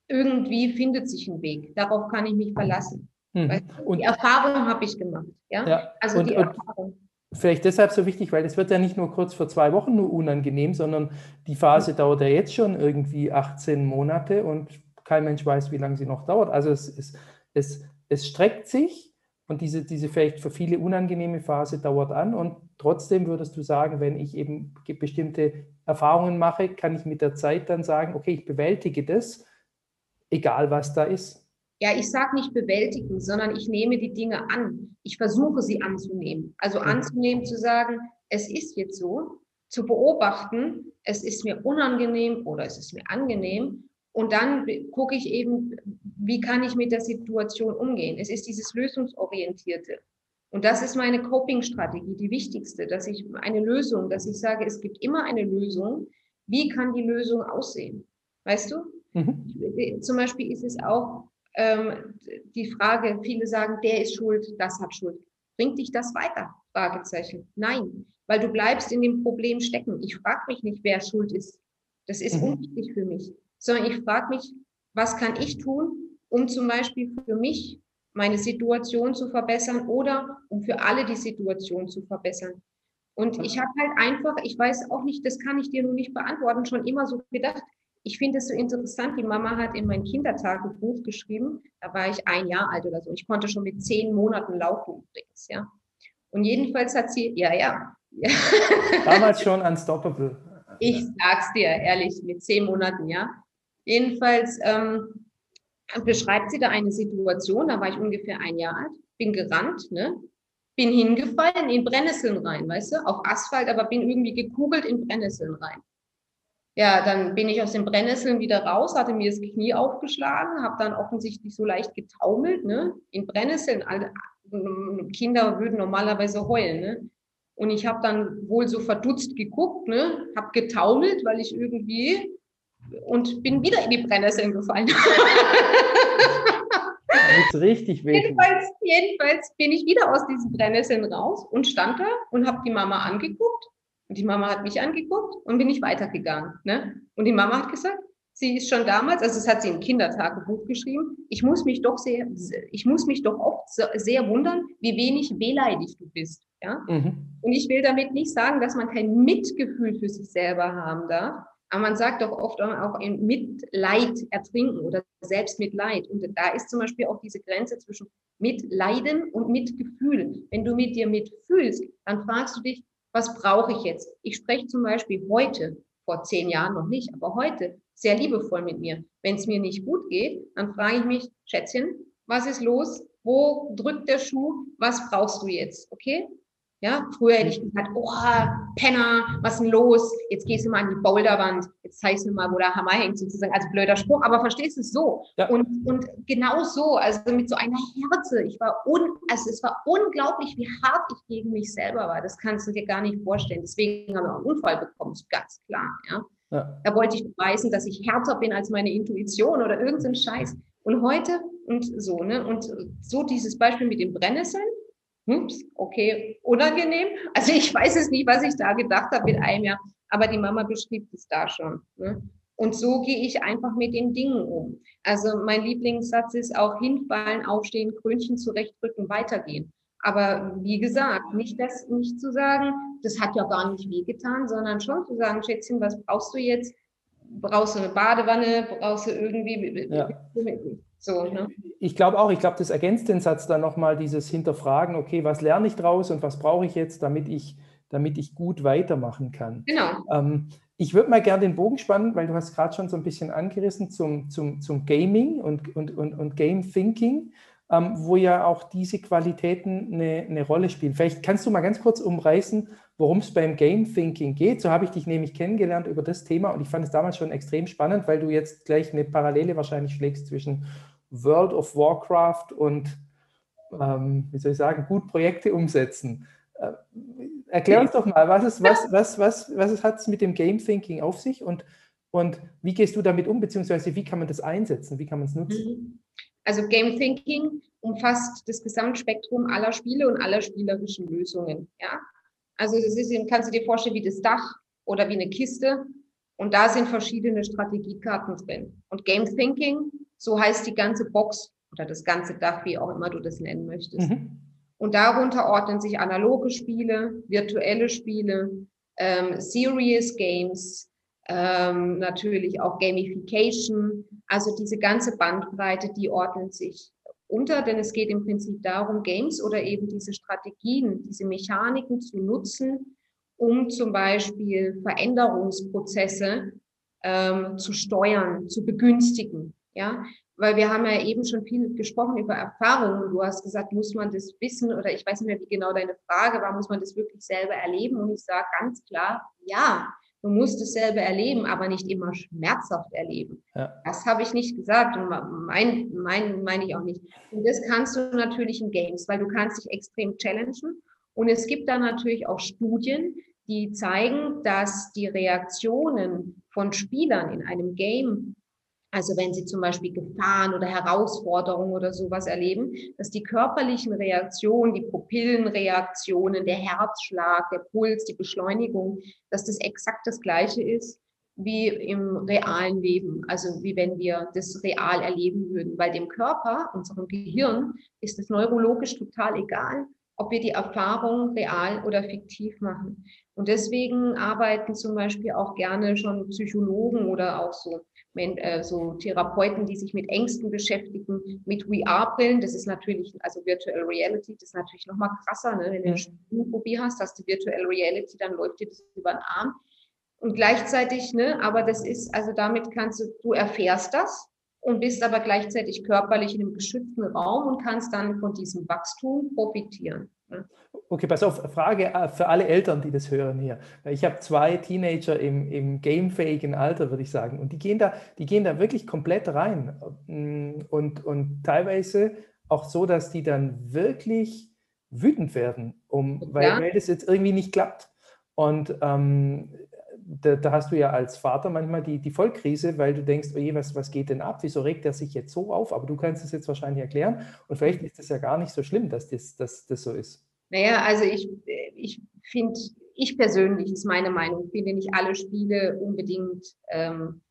irgendwie findet sich ein Weg. Darauf kann ich mich verlassen. Mhm. Und, die Erfahrung habe ich gemacht. Ja? ja. Also und, die Erfahrung. Vielleicht deshalb so wichtig, weil es wird ja nicht nur kurz vor zwei Wochen nur unangenehm, sondern die Phase mhm. dauert ja jetzt schon irgendwie 18 Monate und kein Mensch weiß, wie lange sie noch dauert. Also es, es, es, es streckt sich und diese, diese vielleicht für viele unangenehme Phase dauert an. Und trotzdem würdest du sagen, wenn ich eben bestimmte Erfahrungen mache, kann ich mit der Zeit dann sagen, okay, ich bewältige das, egal was da ist ja, ich sage nicht bewältigen, sondern ich nehme die Dinge an. Ich versuche sie anzunehmen. Also anzunehmen, zu sagen, es ist jetzt so, zu beobachten, es ist mir unangenehm oder es ist mir angenehm. Und dann gucke ich eben, wie kann ich mit der Situation umgehen. Es ist dieses Lösungsorientierte. Und das ist meine Coping-Strategie, die wichtigste, dass ich eine Lösung, dass ich sage, es gibt immer eine Lösung. Wie kann die Lösung aussehen? Weißt du? Mhm. Zum Beispiel ist es auch, ähm, die Frage, viele sagen, der ist schuld, das hat Schuld. Bringt dich das weiter? Fragezeichen. Nein, weil du bleibst in dem Problem stecken. Ich frage mich nicht, wer schuld ist. Das ist mhm. unwichtig für mich, sondern ich frage mich, was kann ich tun, um zum Beispiel für mich meine Situation zu verbessern oder um für alle die Situation zu verbessern. Und ich habe halt einfach, ich weiß auch nicht, das kann ich dir nur nicht beantworten, schon immer so gedacht, ich finde es so interessant, die Mama hat in mein Kindertagebuch geschrieben, da war ich ein Jahr alt oder so. Ich konnte schon mit zehn Monaten laufen übrigens, ja. Und jedenfalls hat sie, ja, ja. Damals schon unstoppable. Ich sag's dir, ehrlich, mit zehn Monaten, ja. Jedenfalls ähm, beschreibt sie da eine Situation, da war ich ungefähr ein Jahr alt, bin gerannt, ne? bin hingefallen in Brennnesseln rein, weißt du, auf Asphalt, aber bin irgendwie gekugelt in Brennnesseln rein. Ja, dann bin ich aus den Brennnesseln wieder raus, hatte mir das Knie aufgeschlagen, habe dann offensichtlich so leicht getaumelt, ne? In Brennnesseln. Alle, Kinder würden normalerweise heulen, ne? Und ich habe dann wohl so verdutzt geguckt, ne? Habe getaumelt, weil ich irgendwie und bin wieder in die Brennnesseln gefallen. Das richtig weh. Jedenfalls, jedenfalls bin ich wieder aus diesen Brennnesseln raus und stand da und habe die Mama angeguckt Und die Mama hat mich angeguckt und bin ich weitergegangen. Ne? Und die Mama hat gesagt, sie ist schon damals, also es hat sie im Kindertagebuch geschrieben, ich muss mich doch sehr, ich muss mich doch oft sehr wundern, wie wenig wehleidig du bist. Ja? Mhm. Und ich will damit nicht sagen, dass man kein Mitgefühl für sich selber haben darf, aber man sagt doch oft auch in Mitleid ertrinken oder Selbstmitleid. Und da ist zum Beispiel auch diese Grenze zwischen Mitleiden und Mitgefühl. Wenn du mit dir mitfühlst, dann fragst du dich, was brauche ich jetzt? Ich spreche zum Beispiel heute, vor zehn Jahren noch nicht, aber heute sehr liebevoll mit mir. Wenn es mir nicht gut geht, dann frage ich mich, Schätzchen, was ist los? Wo drückt der Schuh? Was brauchst du jetzt? Okay? Ja, früher hätte ich gesagt, oh, Penner, was ist denn los? Jetzt gehst du mal an die Boulderwand, jetzt zeigst du mal, wo der Hammer hängt, sozusagen, als blöder Spruch, aber verstehst du es so? Ja. Und, und genau so, also mit so einer Härte, ich war un, also es war unglaublich, wie hart ich gegen mich selber war, das kannst du dir gar nicht vorstellen, deswegen haben wir einen Unfall bekommen, ist ganz klar, ja. ja. Da wollte ich beweisen, dass ich härter bin als meine Intuition oder irgendein Scheiß. Und heute und so, ne, und so dieses Beispiel mit dem Brennnesseln, Ups, okay, unangenehm. Also ich weiß es nicht, was ich da gedacht habe mit einem Jahr, aber die Mama beschrieb es da schon. Ne? Und so gehe ich einfach mit den Dingen um. Also mein Lieblingssatz ist auch hinfallen, aufstehen, Krönchen zurechtrücken, weitergehen. Aber wie gesagt, nicht das, nicht zu sagen, das hat ja gar nicht wehgetan, sondern schon zu sagen, Schätzchen, was brauchst du jetzt? Brauchst du eine Badewanne? Brauchst du irgendwie? Ja. So, ne? Ich glaube auch, ich glaube, das ergänzt den Satz dann nochmal, dieses Hinterfragen, okay, was lerne ich draus und was brauche ich jetzt, damit ich, damit ich gut weitermachen kann. Genau. Ähm, ich würde mal gerne den Bogen spannen, weil du hast gerade schon so ein bisschen angerissen zum, zum, zum Gaming und, und, und, und Game Thinking, ähm, wo ja auch diese Qualitäten eine, eine Rolle spielen. Vielleicht kannst du mal ganz kurz umreißen, worum es beim Game Thinking geht. So habe ich dich nämlich kennengelernt über das Thema und ich fand es damals schon extrem spannend, weil du jetzt gleich eine Parallele wahrscheinlich schlägst zwischen World of Warcraft und, ähm, wie soll ich sagen, gut Projekte umsetzen. Äh, erklär uns doch mal, was, ist, was, was, was, was hat es mit dem Game Thinking auf sich und, und wie gehst du damit um, beziehungsweise wie kann man das einsetzen, wie kann man es nutzen? Mhm. Also Game Thinking umfasst das Gesamtspektrum aller Spiele und aller spielerischen Lösungen. Ja? Also das ist, kannst du dir vorstellen, wie das Dach oder wie eine Kiste. Und da sind verschiedene Strategiekarten drin. Und Game Thinking so heißt die ganze Box oder das ganze Dach, wie auch immer du das nennen möchtest. Mhm. Und darunter ordnen sich analoge Spiele, virtuelle Spiele, ähm, Serious Games, ähm, natürlich auch Gamification. Also diese ganze Bandbreite, die ordnet sich unter, denn es geht im Prinzip darum, Games oder eben diese Strategien, diese Mechaniken zu nutzen, um zum Beispiel Veränderungsprozesse ähm, zu steuern, zu begünstigen. Ja, weil wir haben ja eben schon viel gesprochen über Erfahrungen. Du hast gesagt, muss man das wissen oder ich weiß nicht mehr, wie genau deine Frage war, muss man das wirklich selber erleben? Und ich sage ganz klar, ja, du musst es selber erleben, aber nicht immer schmerzhaft erleben. Ja. Das habe ich nicht gesagt und mein, mein, meine ich auch nicht. Und das kannst du natürlich in Games, weil du kannst dich extrem challengen. Und es gibt da natürlich auch Studien, die zeigen, dass die Reaktionen von Spielern in einem Game also wenn Sie zum Beispiel Gefahren oder Herausforderungen oder sowas erleben, dass die körperlichen Reaktionen, die Pupillenreaktionen, der Herzschlag, der Puls, die Beschleunigung, dass das exakt das gleiche ist wie im realen Leben, also wie wenn wir das real erleben würden, weil dem Körper, unserem Gehirn, ist es neurologisch total egal, ob wir die Erfahrung real oder fiktiv machen. Und deswegen arbeiten zum Beispiel auch gerne schon Psychologen oder auch so so Therapeuten, die sich mit Ängsten beschäftigen, mit VR-Brillen. Das ist natürlich, also Virtual Reality, das ist natürlich noch mal krasser. Ne? Wenn du eine Spielphobie hast, hast du Virtual Reality, dann läuft dir das über den Arm. Und gleichzeitig, ne, aber das ist, also damit kannst du, du erfährst das und bist aber gleichzeitig körperlich in einem geschützten Raum und kannst dann von diesem Wachstum profitieren. Okay, pass auf, Frage äh, für alle Eltern, die das hören hier. Ich habe zwei Teenager im, im gamefähigen Alter, würde ich sagen. Und die gehen da, die gehen da wirklich komplett rein. Mm, und, und teilweise auch so, dass die dann wirklich wütend werden, um, weil, ja. weil das jetzt irgendwie nicht klappt. Und ähm, da, da, hast du ja als Vater manchmal die, die Vollkrise, weil du denkst, oh je, was, was geht denn ab? Wieso regt er sich jetzt so auf? Aber du kannst es jetzt wahrscheinlich erklären. Und vielleicht ist es ja gar nicht so schlimm, dass das, dass das so ist. Naja, also ich, ich finde ich persönlich, ist meine Meinung, finde nicht alle Spiele unbedingt ähm,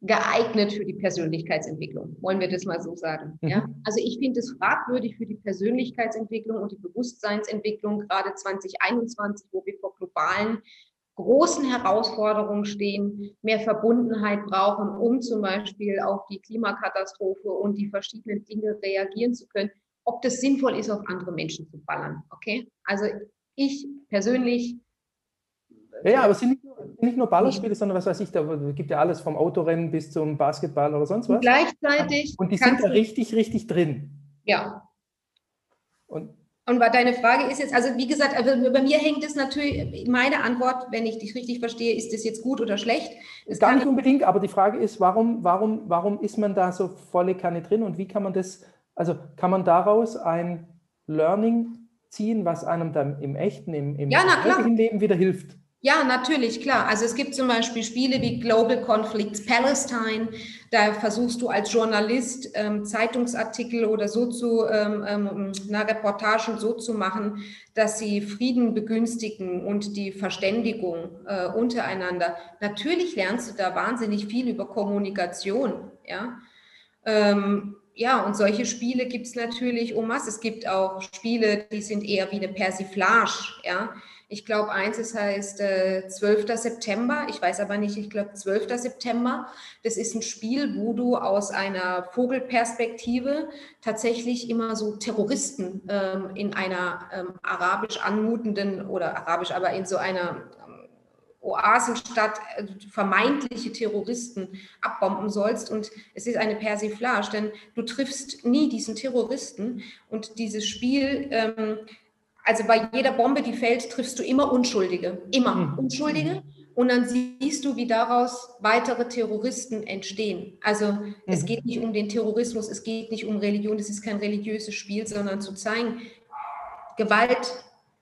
geeignet für die Persönlichkeitsentwicklung. Wollen wir das mal so sagen? Mhm. Ja? Also ich finde es fragwürdig für die Persönlichkeitsentwicklung und die Bewusstseinsentwicklung, gerade 2021, wo wir vor globalen großen Herausforderungen stehen, mehr Verbundenheit brauchen, um zum Beispiel auf die Klimakatastrophe und die verschiedenen Dinge reagieren zu können, ob das sinnvoll ist, auf andere Menschen zu ballern. Okay? Also ich persönlich. Ja, ja aber es sind nicht nur, nicht nur Ballerspiele, sondern was weiß ich, da gibt ja alles vom Autorennen bis zum Basketball oder sonst was. Und gleichzeitig. Und die sind da richtig, richtig drin. Ja. Und und deine Frage ist jetzt, also wie gesagt, also bei mir hängt es natürlich, meine Antwort, wenn ich dich richtig verstehe, ist das jetzt gut oder schlecht? Das Gar nicht unbedingt, aber die Frage ist, warum, warum, warum ist man da so volle Kanne drin und wie kann man das, also kann man daraus ein Learning ziehen, was einem dann im echten, im, im ja, Leben wieder hilft? Ja, natürlich, klar. Also es gibt zum Beispiel Spiele wie Global Conflicts Palestine. Da versuchst du als Journalist ähm, Zeitungsartikel oder so zu, ähm, ähm, na, Reportagen so zu machen, dass sie Frieden begünstigen und die Verständigung äh, untereinander. Natürlich lernst du da wahnsinnig viel über Kommunikation, ja. Ähm, ja, und solche Spiele gibt es natürlich um was. Es gibt auch Spiele, die sind eher wie eine Persiflage, ja ich glaube, eins, es heißt äh, 12. September. Ich weiß aber nicht, ich glaube 12. September. Das ist ein Spiel, wo du aus einer Vogelperspektive tatsächlich immer so Terroristen ähm, in einer ähm, arabisch anmutenden oder arabisch, aber in so einer ähm, Oasenstadt äh, vermeintliche Terroristen abbomben sollst. Und es ist eine Persiflage, denn du triffst nie diesen Terroristen. Und dieses Spiel ähm, also bei jeder Bombe, die fällt, triffst du immer Unschuldige, immer mhm. Unschuldige. Und dann siehst du, wie daraus weitere Terroristen entstehen. Also mhm. es geht nicht um den Terrorismus, es geht nicht um Religion, es ist kein religiöses Spiel, sondern zu zeigen, Gewalt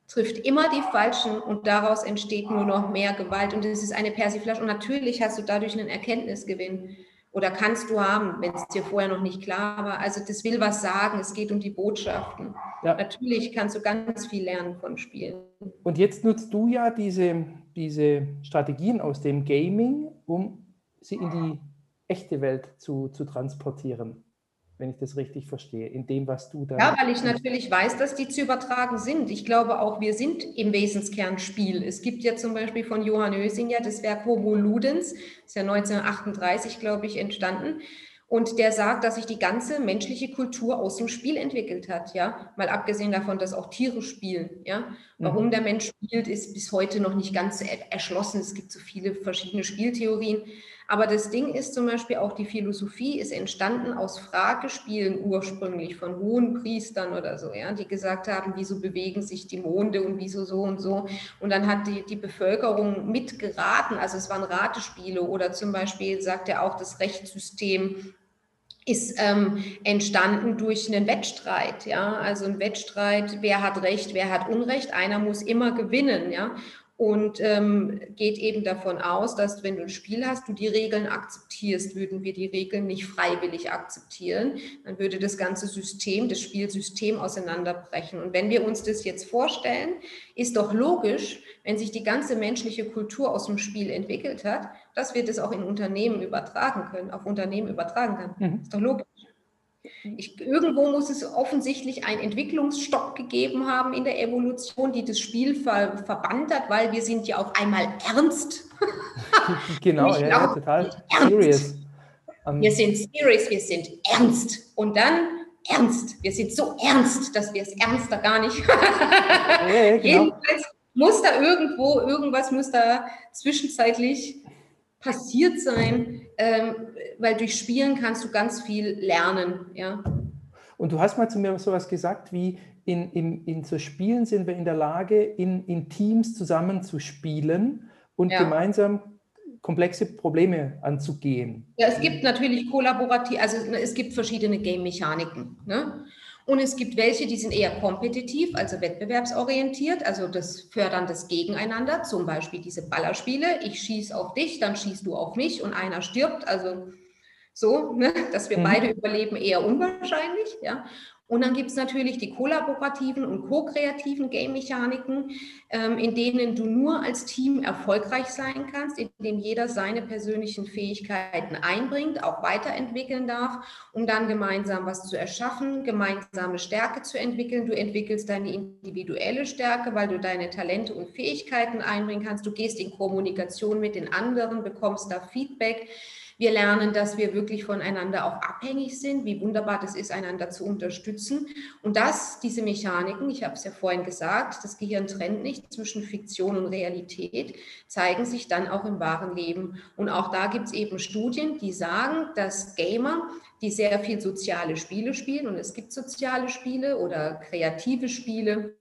trifft immer die Falschen und daraus entsteht nur noch mehr Gewalt. Und es ist eine Persiflage. Und natürlich hast du dadurch einen Erkenntnisgewinn oder kannst du haben, wenn es dir vorher noch nicht klar war. Also das will was sagen, es geht um die Botschaften. Ja. Natürlich kannst du ganz viel lernen von Spielen. Und jetzt nutzt du ja diese, diese Strategien aus dem Gaming, um sie in die echte Welt zu, zu transportieren wenn ich das richtig verstehe, in dem, was du da. Ja, weil ich natürlich weiß, dass die zu übertragen sind. Ich glaube auch, wir sind im Wesenskern Spiel. Es gibt ja zum Beispiel von Johann Oesinger das Werk Homo Ludens, ist ja 1938, glaube ich, entstanden. Und der sagt, dass sich die ganze menschliche Kultur aus dem Spiel entwickelt hat, ja. Mal abgesehen davon, dass auch Tiere spielen, ja. Warum mhm. der Mensch spielt, ist bis heute noch nicht ganz erschlossen. Es gibt so viele verschiedene Spieltheorien. Aber das Ding ist zum Beispiel auch, die Philosophie ist entstanden aus Fragespielen ursprünglich von hohen Priestern oder so, ja, die gesagt haben, wieso bewegen sich die Monde und wieso so und so. Und dann hat die, die Bevölkerung mitgeraten, also es waren Ratespiele oder zum Beispiel sagt er auch, das Rechtssystem ist ähm, entstanden durch einen Wettstreit, ja, also ein Wettstreit, wer hat Recht, wer hat Unrecht, einer muss immer gewinnen, ja, und ähm, geht eben davon aus, dass wenn du ein Spiel hast, du die Regeln akzeptierst. Würden wir die Regeln nicht freiwillig akzeptieren, dann würde das ganze System, das Spielsystem auseinanderbrechen. Und wenn wir uns das jetzt vorstellen, ist doch logisch, wenn sich die ganze menschliche Kultur aus dem Spiel entwickelt hat, dass wir das auch in Unternehmen übertragen können, auf Unternehmen übertragen können. Mhm. Ist doch logisch. Ich, irgendwo muss es offensichtlich einen Entwicklungsstopp gegeben haben in der Evolution, die das Spiel ver, verbannt hat, weil wir sind ja auf einmal ernst. genau, ja, ja, total serious. Um, wir sind serious, wir sind ernst. Und dann ernst. Wir sind so ernst, dass wir es ernster gar nicht. ja, ja, genau. Jedenfalls muss da irgendwo, irgendwas muss da zwischenzeitlich passiert sein, ähm, weil durch Spielen kannst du ganz viel lernen. Ja. Und du hast mal zu mir sowas gesagt wie, in, in, in so Spielen sind wir in der Lage, in, in Teams zusammen zu spielen und ja. gemeinsam komplexe Probleme anzugehen. Ja, es gibt natürlich kollaborativ, also es gibt verschiedene Game-Mechaniken. Ne? Und es gibt welche, die sind eher kompetitiv, also wettbewerbsorientiert, also das Fördern des Gegeneinander, zum Beispiel diese Ballerspiele. Ich schieße auf dich, dann schießt du auf mich und einer stirbt. Also so, ne, dass wir mhm. beide überleben, eher unwahrscheinlich. Ja. Und dann gibt es natürlich die kollaborativen und ko-kreativen Game-Mechaniken, ähm, in denen du nur als Team erfolgreich sein kannst, in dem jeder seine persönlichen Fähigkeiten einbringt, auch weiterentwickeln darf, um dann gemeinsam was zu erschaffen, gemeinsame Stärke zu entwickeln. Du entwickelst deine individuelle Stärke, weil du deine Talente und Fähigkeiten einbringen kannst. Du gehst in Kommunikation mit den anderen, bekommst da Feedback. Wir lernen, dass wir wirklich voneinander auch abhängig sind, wie wunderbar das ist, einander zu unterstützen. Und dass diese Mechaniken, ich habe es ja vorhin gesagt, das Gehirn trennt nicht zwischen Fiktion und Realität, zeigen sich dann auch im wahren Leben. Und auch da gibt es eben Studien, die sagen, dass Gamer, die sehr viel soziale Spiele spielen, und es gibt soziale Spiele oder kreative Spiele,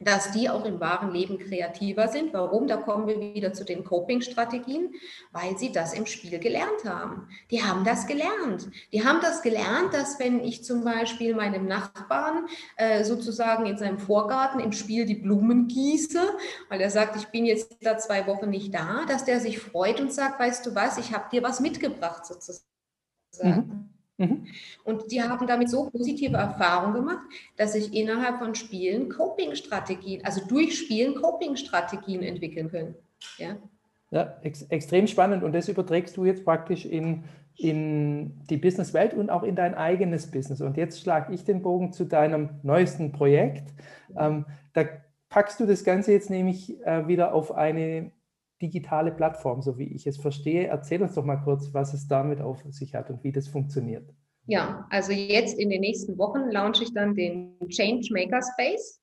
dass die auch im wahren Leben kreativer sind. Warum? Da kommen wir wieder zu den Coping-Strategien, weil sie das im Spiel gelernt haben. Die haben das gelernt. Die haben das gelernt, dass wenn ich zum Beispiel meinem Nachbarn äh, sozusagen in seinem Vorgarten im Spiel die Blumen gieße, weil er sagt, ich bin jetzt da zwei Wochen nicht da, dass der sich freut und sagt, weißt du was, ich habe dir was mitgebracht sozusagen. Mhm. Mhm. Und die haben damit so positive Erfahrungen gemacht, dass sich innerhalb von Spielen Coping-Strategien, also durch Spielen Coping-Strategien entwickeln können. Ja, ja ex extrem spannend. Und das überträgst du jetzt praktisch in, in die Businesswelt und auch in dein eigenes Business. Und jetzt schlage ich den Bogen zu deinem neuesten Projekt. Ähm, da packst du das Ganze jetzt nämlich äh, wieder auf eine digitale Plattform, so wie ich es verstehe. Erzähl uns doch mal kurz, was es damit auf sich hat und wie das funktioniert. Ja, also jetzt in den nächsten Wochen launche ich dann den Change Maker Space.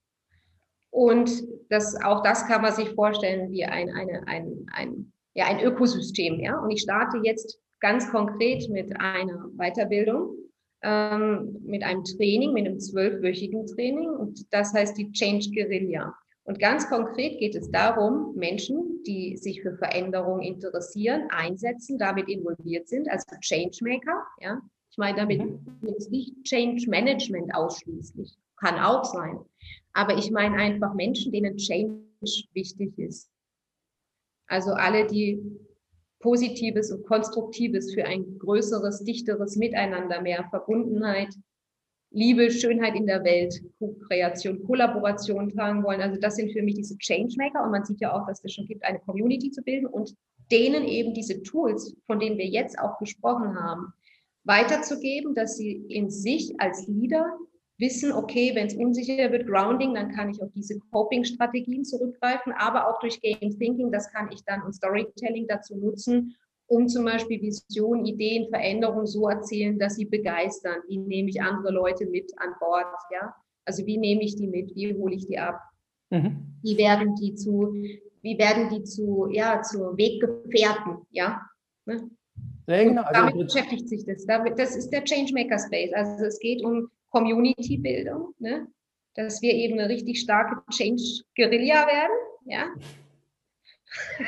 Und das, auch das kann man sich vorstellen wie ein, eine, ein, ein, ja, ein Ökosystem. Ja? Und ich starte jetzt ganz konkret mit einer Weiterbildung, ähm, mit einem Training, mit einem zwölfwöchigen Training. Und das heißt die Change Guerilla. Und ganz konkret geht es darum, Menschen, die sich für Veränderungen interessieren, einsetzen, damit involviert sind, also Changemaker. Ja? Ich meine damit mhm. nicht Change Management ausschließlich, kann auch sein. Aber ich meine einfach Menschen, denen Change wichtig ist. Also alle, die Positives und Konstruktives für ein größeres, dichteres Miteinander, mehr Verbundenheit, Liebe, Schönheit in der Welt, Co-Kreation, Kollaboration tragen wollen. Also das sind für mich diese Changemaker und man sieht ja auch, dass es schon gibt, eine Community zu bilden und denen eben diese Tools, von denen wir jetzt auch gesprochen haben, weiterzugeben, dass sie in sich als Leader wissen, okay, wenn es unsicher wird, Grounding, dann kann ich auf diese Coping-Strategien zurückgreifen, aber auch durch Game Thinking, das kann ich dann und Storytelling dazu nutzen, um zum Beispiel Visionen, Ideen, Veränderungen so erzählen, dass sie begeistern. Wie nehme ich andere Leute mit an Bord? Ja? Also wie nehme ich die mit? Wie hole ich die ab? Mhm. Wie werden die zu, wie werden die zu, ja, zu Weggefährten? Ja. Ne? Ja, genau. Also damit beschäftigt sich das. Das ist der Changemaker Space. Also es geht um Community-Bildung, ne? dass wir eben eine richtig starke Change-Guerilla werden. Ja?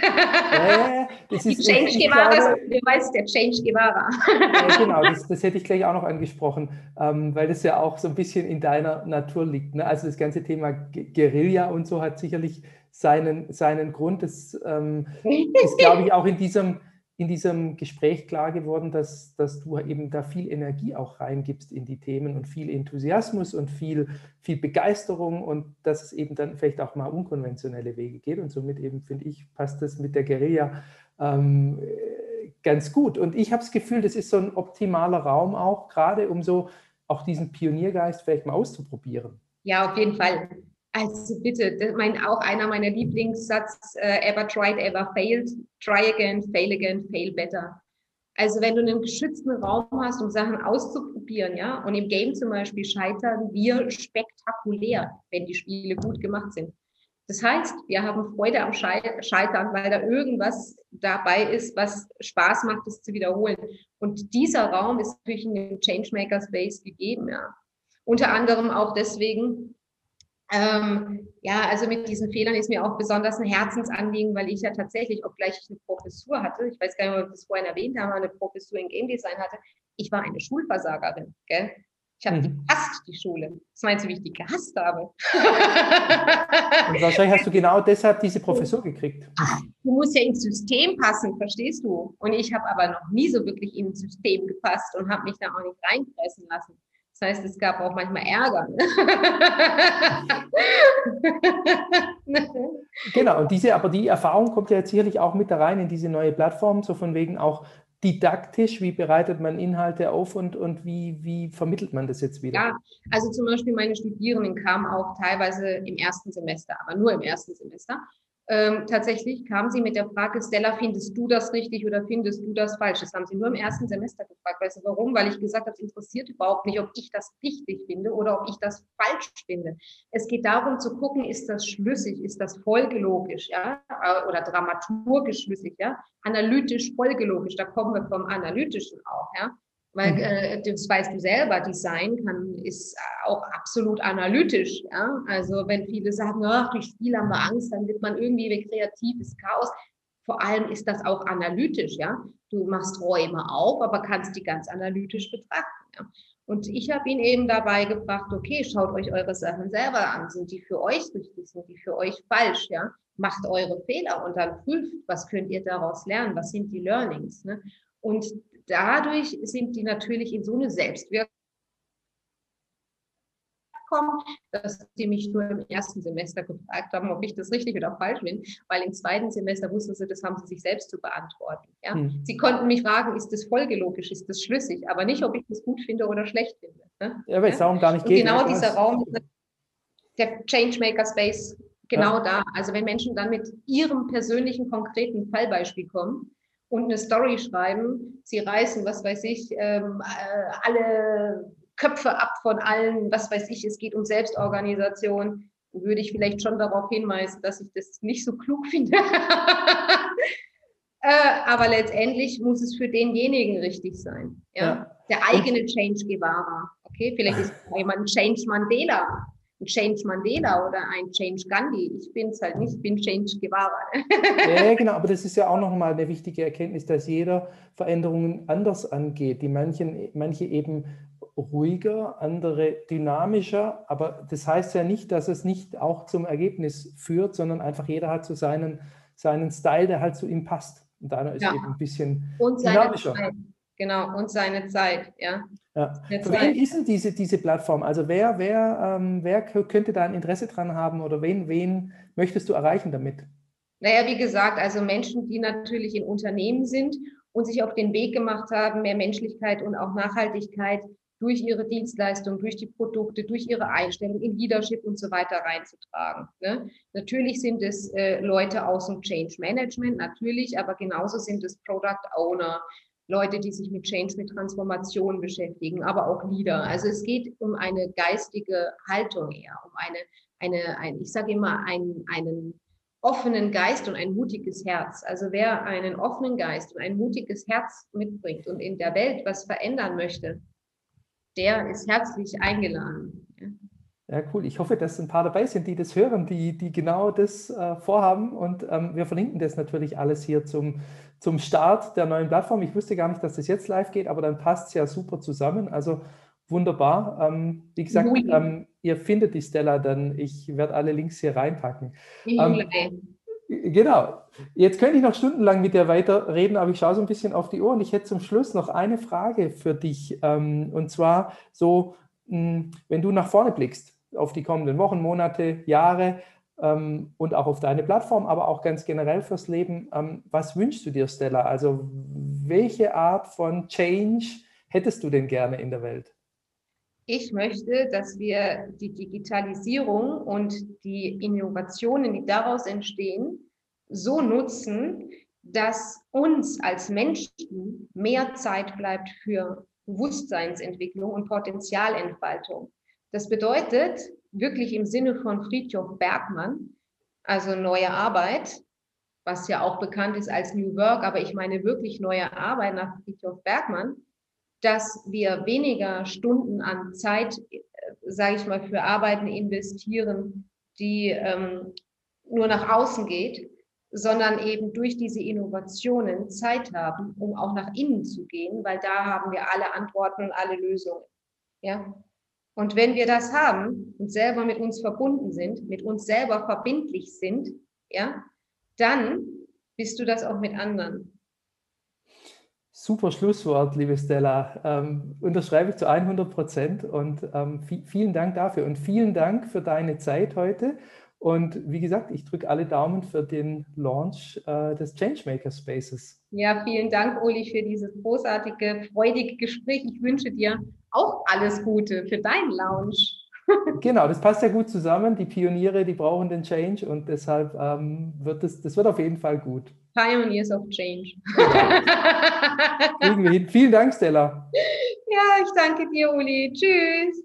Ja, das die ist, Change Guevara, du weißt, der Change Guevara. ja, genau, das, das, hätte ich gleich auch noch angesprochen, ähm, weil das ja auch so ein bisschen in deiner Natur liegt. Ne? Also das ganze Thema Guerilla und so hat sicherlich seinen, seinen Grund. Das ähm, ist, glaube ich, auch in diesem in diesem Gespräch klar geworden, dass, dass du eben da viel Energie auch reingibst in die Themen und viel Enthusiasmus und viel, viel Begeisterung und dass es eben dann vielleicht auch mal unkonventionelle Wege geht. Und somit eben, finde ich, passt das mit der Guerilla ähm, ganz gut. Und ich habe das Gefühl, das ist so ein optimaler Raum auch, gerade um so auch diesen Pioniergeist vielleicht mal auszuprobieren. Ja, auf jeden Fall. Also bitte, mein, auch einer meiner Lieblingssatz, äh, ever tried, ever failed, try again, fail again, fail better. Also wenn du einen geschützten Raum hast, um Sachen auszuprobieren, ja, und im Game zum Beispiel scheitern wir spektakulär, wenn die Spiele gut gemacht sind. Das heißt, wir haben Freude am Scheitern, weil da irgendwas dabei ist, was Spaß macht, es zu wiederholen. Und dieser Raum ist natürlich in dem Changemaker Space gegeben, ja. Unter anderem auch deswegen, ähm, ja, also mit diesen Fehlern ist mir auch besonders ein Herzensanliegen, weil ich ja tatsächlich, obgleich ich eine Professur hatte, ich weiß gar nicht, ob ich das vorhin erwähnt habe, eine Professur in Game Design hatte, ich war eine Schulversagerin. Gell? Ich habe mhm. gehasst, die Schule. Was meinst du, wie ich die gehasst habe? Und wahrscheinlich hast du genau deshalb diese Professur gekriegt. Du musst ja ins System passen, verstehst du? Und ich habe aber noch nie so wirklich ins System gepasst und habe mich da auch nicht reinpressen lassen. Das heißt, es gab auch manchmal Ärger. Ne? genau, und diese, aber die Erfahrung kommt ja jetzt sicherlich auch mit da rein in diese neue Plattform, so von wegen auch didaktisch, wie bereitet man Inhalte auf und, und wie, wie vermittelt man das jetzt wieder? Ja, also zum Beispiel meine Studierenden kamen auch teilweise im ersten Semester, aber nur im ersten Semester ähm, tatsächlich kam sie mit der Frage, Stella, findest du das richtig oder findest du das falsch? Das haben sie nur im ersten Semester gefragt. Weißt du warum? Weil ich gesagt habe, es interessiert überhaupt nicht, ob ich das richtig finde oder ob ich das falsch finde. Es geht darum zu gucken, ist das schlüssig, ist das folgelogisch, ja, äh, oder dramaturgisch schlüssig, ja, analytisch folgelogisch. Da kommen wir vom Analytischen auch, ja. Weil mhm. äh, das weißt du selber, Design kann, ist auch absolut analytisch. Ja? Also wenn viele sagen, ach, durch Spiel haben wir Angst, dann wird man irgendwie kreatives Chaos. Vor allem ist das auch analytisch, ja. Du machst Räume auf, aber kannst die ganz analytisch betrachten. Ja? Und ich habe ihn eben dabei gebracht, okay, schaut euch eure Sachen selber an. Sind die für euch richtig, sind die für euch falsch, ja? Macht eure Fehler und dann prüft, was könnt ihr daraus lernen, was sind die Learnings. Ne? Und dadurch sind die natürlich in so eine Selbstwirkung kommen, dass sie mich nur im ersten Semester gefragt haben, ob ich das richtig oder falsch bin, weil im zweiten Semester wussten sie, das haben sie sich selbst zu beantworten. Ja? Hm. Sie konnten mich fragen, ist das folgelogisch, ist das schlüssig, aber nicht, ob ich das gut finde oder schlecht finde. Ne? Ja, weil es darum gar nicht geht. Genau dieser Raum, der Changemaker Space, genau ja. da. Also wenn Menschen dann mit ihrem persönlichen, konkreten Fallbeispiel kommen, und eine Story schreiben. Sie reißen, was weiß ich, ähm, äh, alle Köpfe ab von allen, was weiß ich, es geht um Selbstorganisation. Würde ich vielleicht schon darauf hinweisen, dass ich das nicht so klug finde. äh, aber letztendlich muss es für denjenigen richtig sein. Ja? ja. Der eigene Change Guevara. Okay, vielleicht ist jemand Change Mandela Change Mandela oder ein Change Gandhi. Ich bin es halt nicht, ich bin Change Guevara. ja, genau, aber das ist ja auch nochmal eine wichtige Erkenntnis, dass jeder Veränderungen anders angeht. Die manchen, manche eben ruhiger, andere dynamischer, aber das heißt ja nicht, dass es nicht auch zum Ergebnis führt, sondern einfach jeder hat so seinen, seinen Style, der halt zu ihm passt. Und einer ist ja. eben ein bisschen und dynamischer. Zeit. Genau, und seine Zeit, ja. ja. Für wen ist denn diese, diese Plattform? Also wer, wer, ähm, wer könnte da ein Interesse dran haben oder wen, wen möchtest du erreichen damit? Naja, wie gesagt, also Menschen, die natürlich in Unternehmen sind und sich auf den Weg gemacht haben, mehr Menschlichkeit und auch Nachhaltigkeit durch ihre Dienstleistung, durch die Produkte, durch ihre Einstellung in Leadership und so weiter reinzutragen. Ne? Natürlich sind es äh, Leute aus dem Change Management, natürlich, aber genauso sind es Product Owner, Leute, die sich mit Change, mit Transformation beschäftigen, aber auch Leader. Also es geht um eine geistige Haltung eher, um eine, eine, ein, ich sage immer, ein, einen offenen Geist und ein mutiges Herz. Also wer einen offenen Geist und ein mutiges Herz mitbringt und in der Welt was verändern möchte, der ist herzlich eingeladen. Ja, cool. Ich hoffe, dass ein paar dabei sind, die das hören, die, die genau das äh, vorhaben. Und ähm, wir verlinken das natürlich alles hier zum, zum Start der neuen Plattform. Ich wusste gar nicht, dass das jetzt live geht, aber dann passt es ja super zusammen. Also wunderbar. Ähm, wie gesagt, ähm, ihr findet die Stella dann. Ich werde alle Links hier reinpacken. Ähm, genau. Jetzt könnte ich noch stundenlang mit dir weiterreden, aber ich schaue so ein bisschen auf die Uhr und ich hätte zum Schluss noch eine Frage für dich. Ähm, und zwar so, mh, hm, wenn du nach vorne blickst auf die kommenden Wochen, Monate, Jahre, ähm, und auch auf deine Plattform, aber auch ganz generell fürs Leben. Ähm, was wünschst du dir, Stella? Also welche Art von Change hättest du denn gerne in der Welt? Ich möchte, dass wir die Digitalisierung und die Innovationen, die daraus entstehen, so nutzen, dass uns als Menschen mehr Zeit bleibt für Bewusstseinsentwicklung und Potenzialentfaltung. Das bedeutet, wirklich im Sinne von Friedhof Bergmann, also neue Arbeit, was ja auch bekannt ist als New Work, aber ich meine wirklich neue Arbeit nach Friedhof Bergmann, dass wir weniger Stunden an Zeit, äh, sage ich mal, für Arbeiten investieren, die ähm, nur nach außen geht, sondern eben durch diese Innovationen Zeit haben, um auch nach innen zu gehen, weil da haben wir alle Antworten und alle Lösungen. Ja, und wenn wir das haben und selber mit uns verbunden sind, mit uns selber verbindlich sind, ja, dann bist du das auch mit anderen. Super Schlusswort, liebe Stella. Ähm, unterschreibe ich zu 100 Prozent und ähm, vielen Dank dafür und vielen Dank für deine Zeit heute. Und wie gesagt, ich drücke alle Daumen für den Launch äh, des Changemaker Spaces. Ja, vielen Dank, Uli, für dieses großartige, freudige Gespräch. Ich wünsche dir auch alles Gute für deinen Launch. genau, das passt ja gut zusammen. Die Pioniere, die brauchen den Change und deshalb ähm, wird das, das wird auf jeden Fall gut. Pioneers of Change. Kriegen wir hin. Vielen Dank, Stella. Ja, ich danke dir, Uli. Tschüss.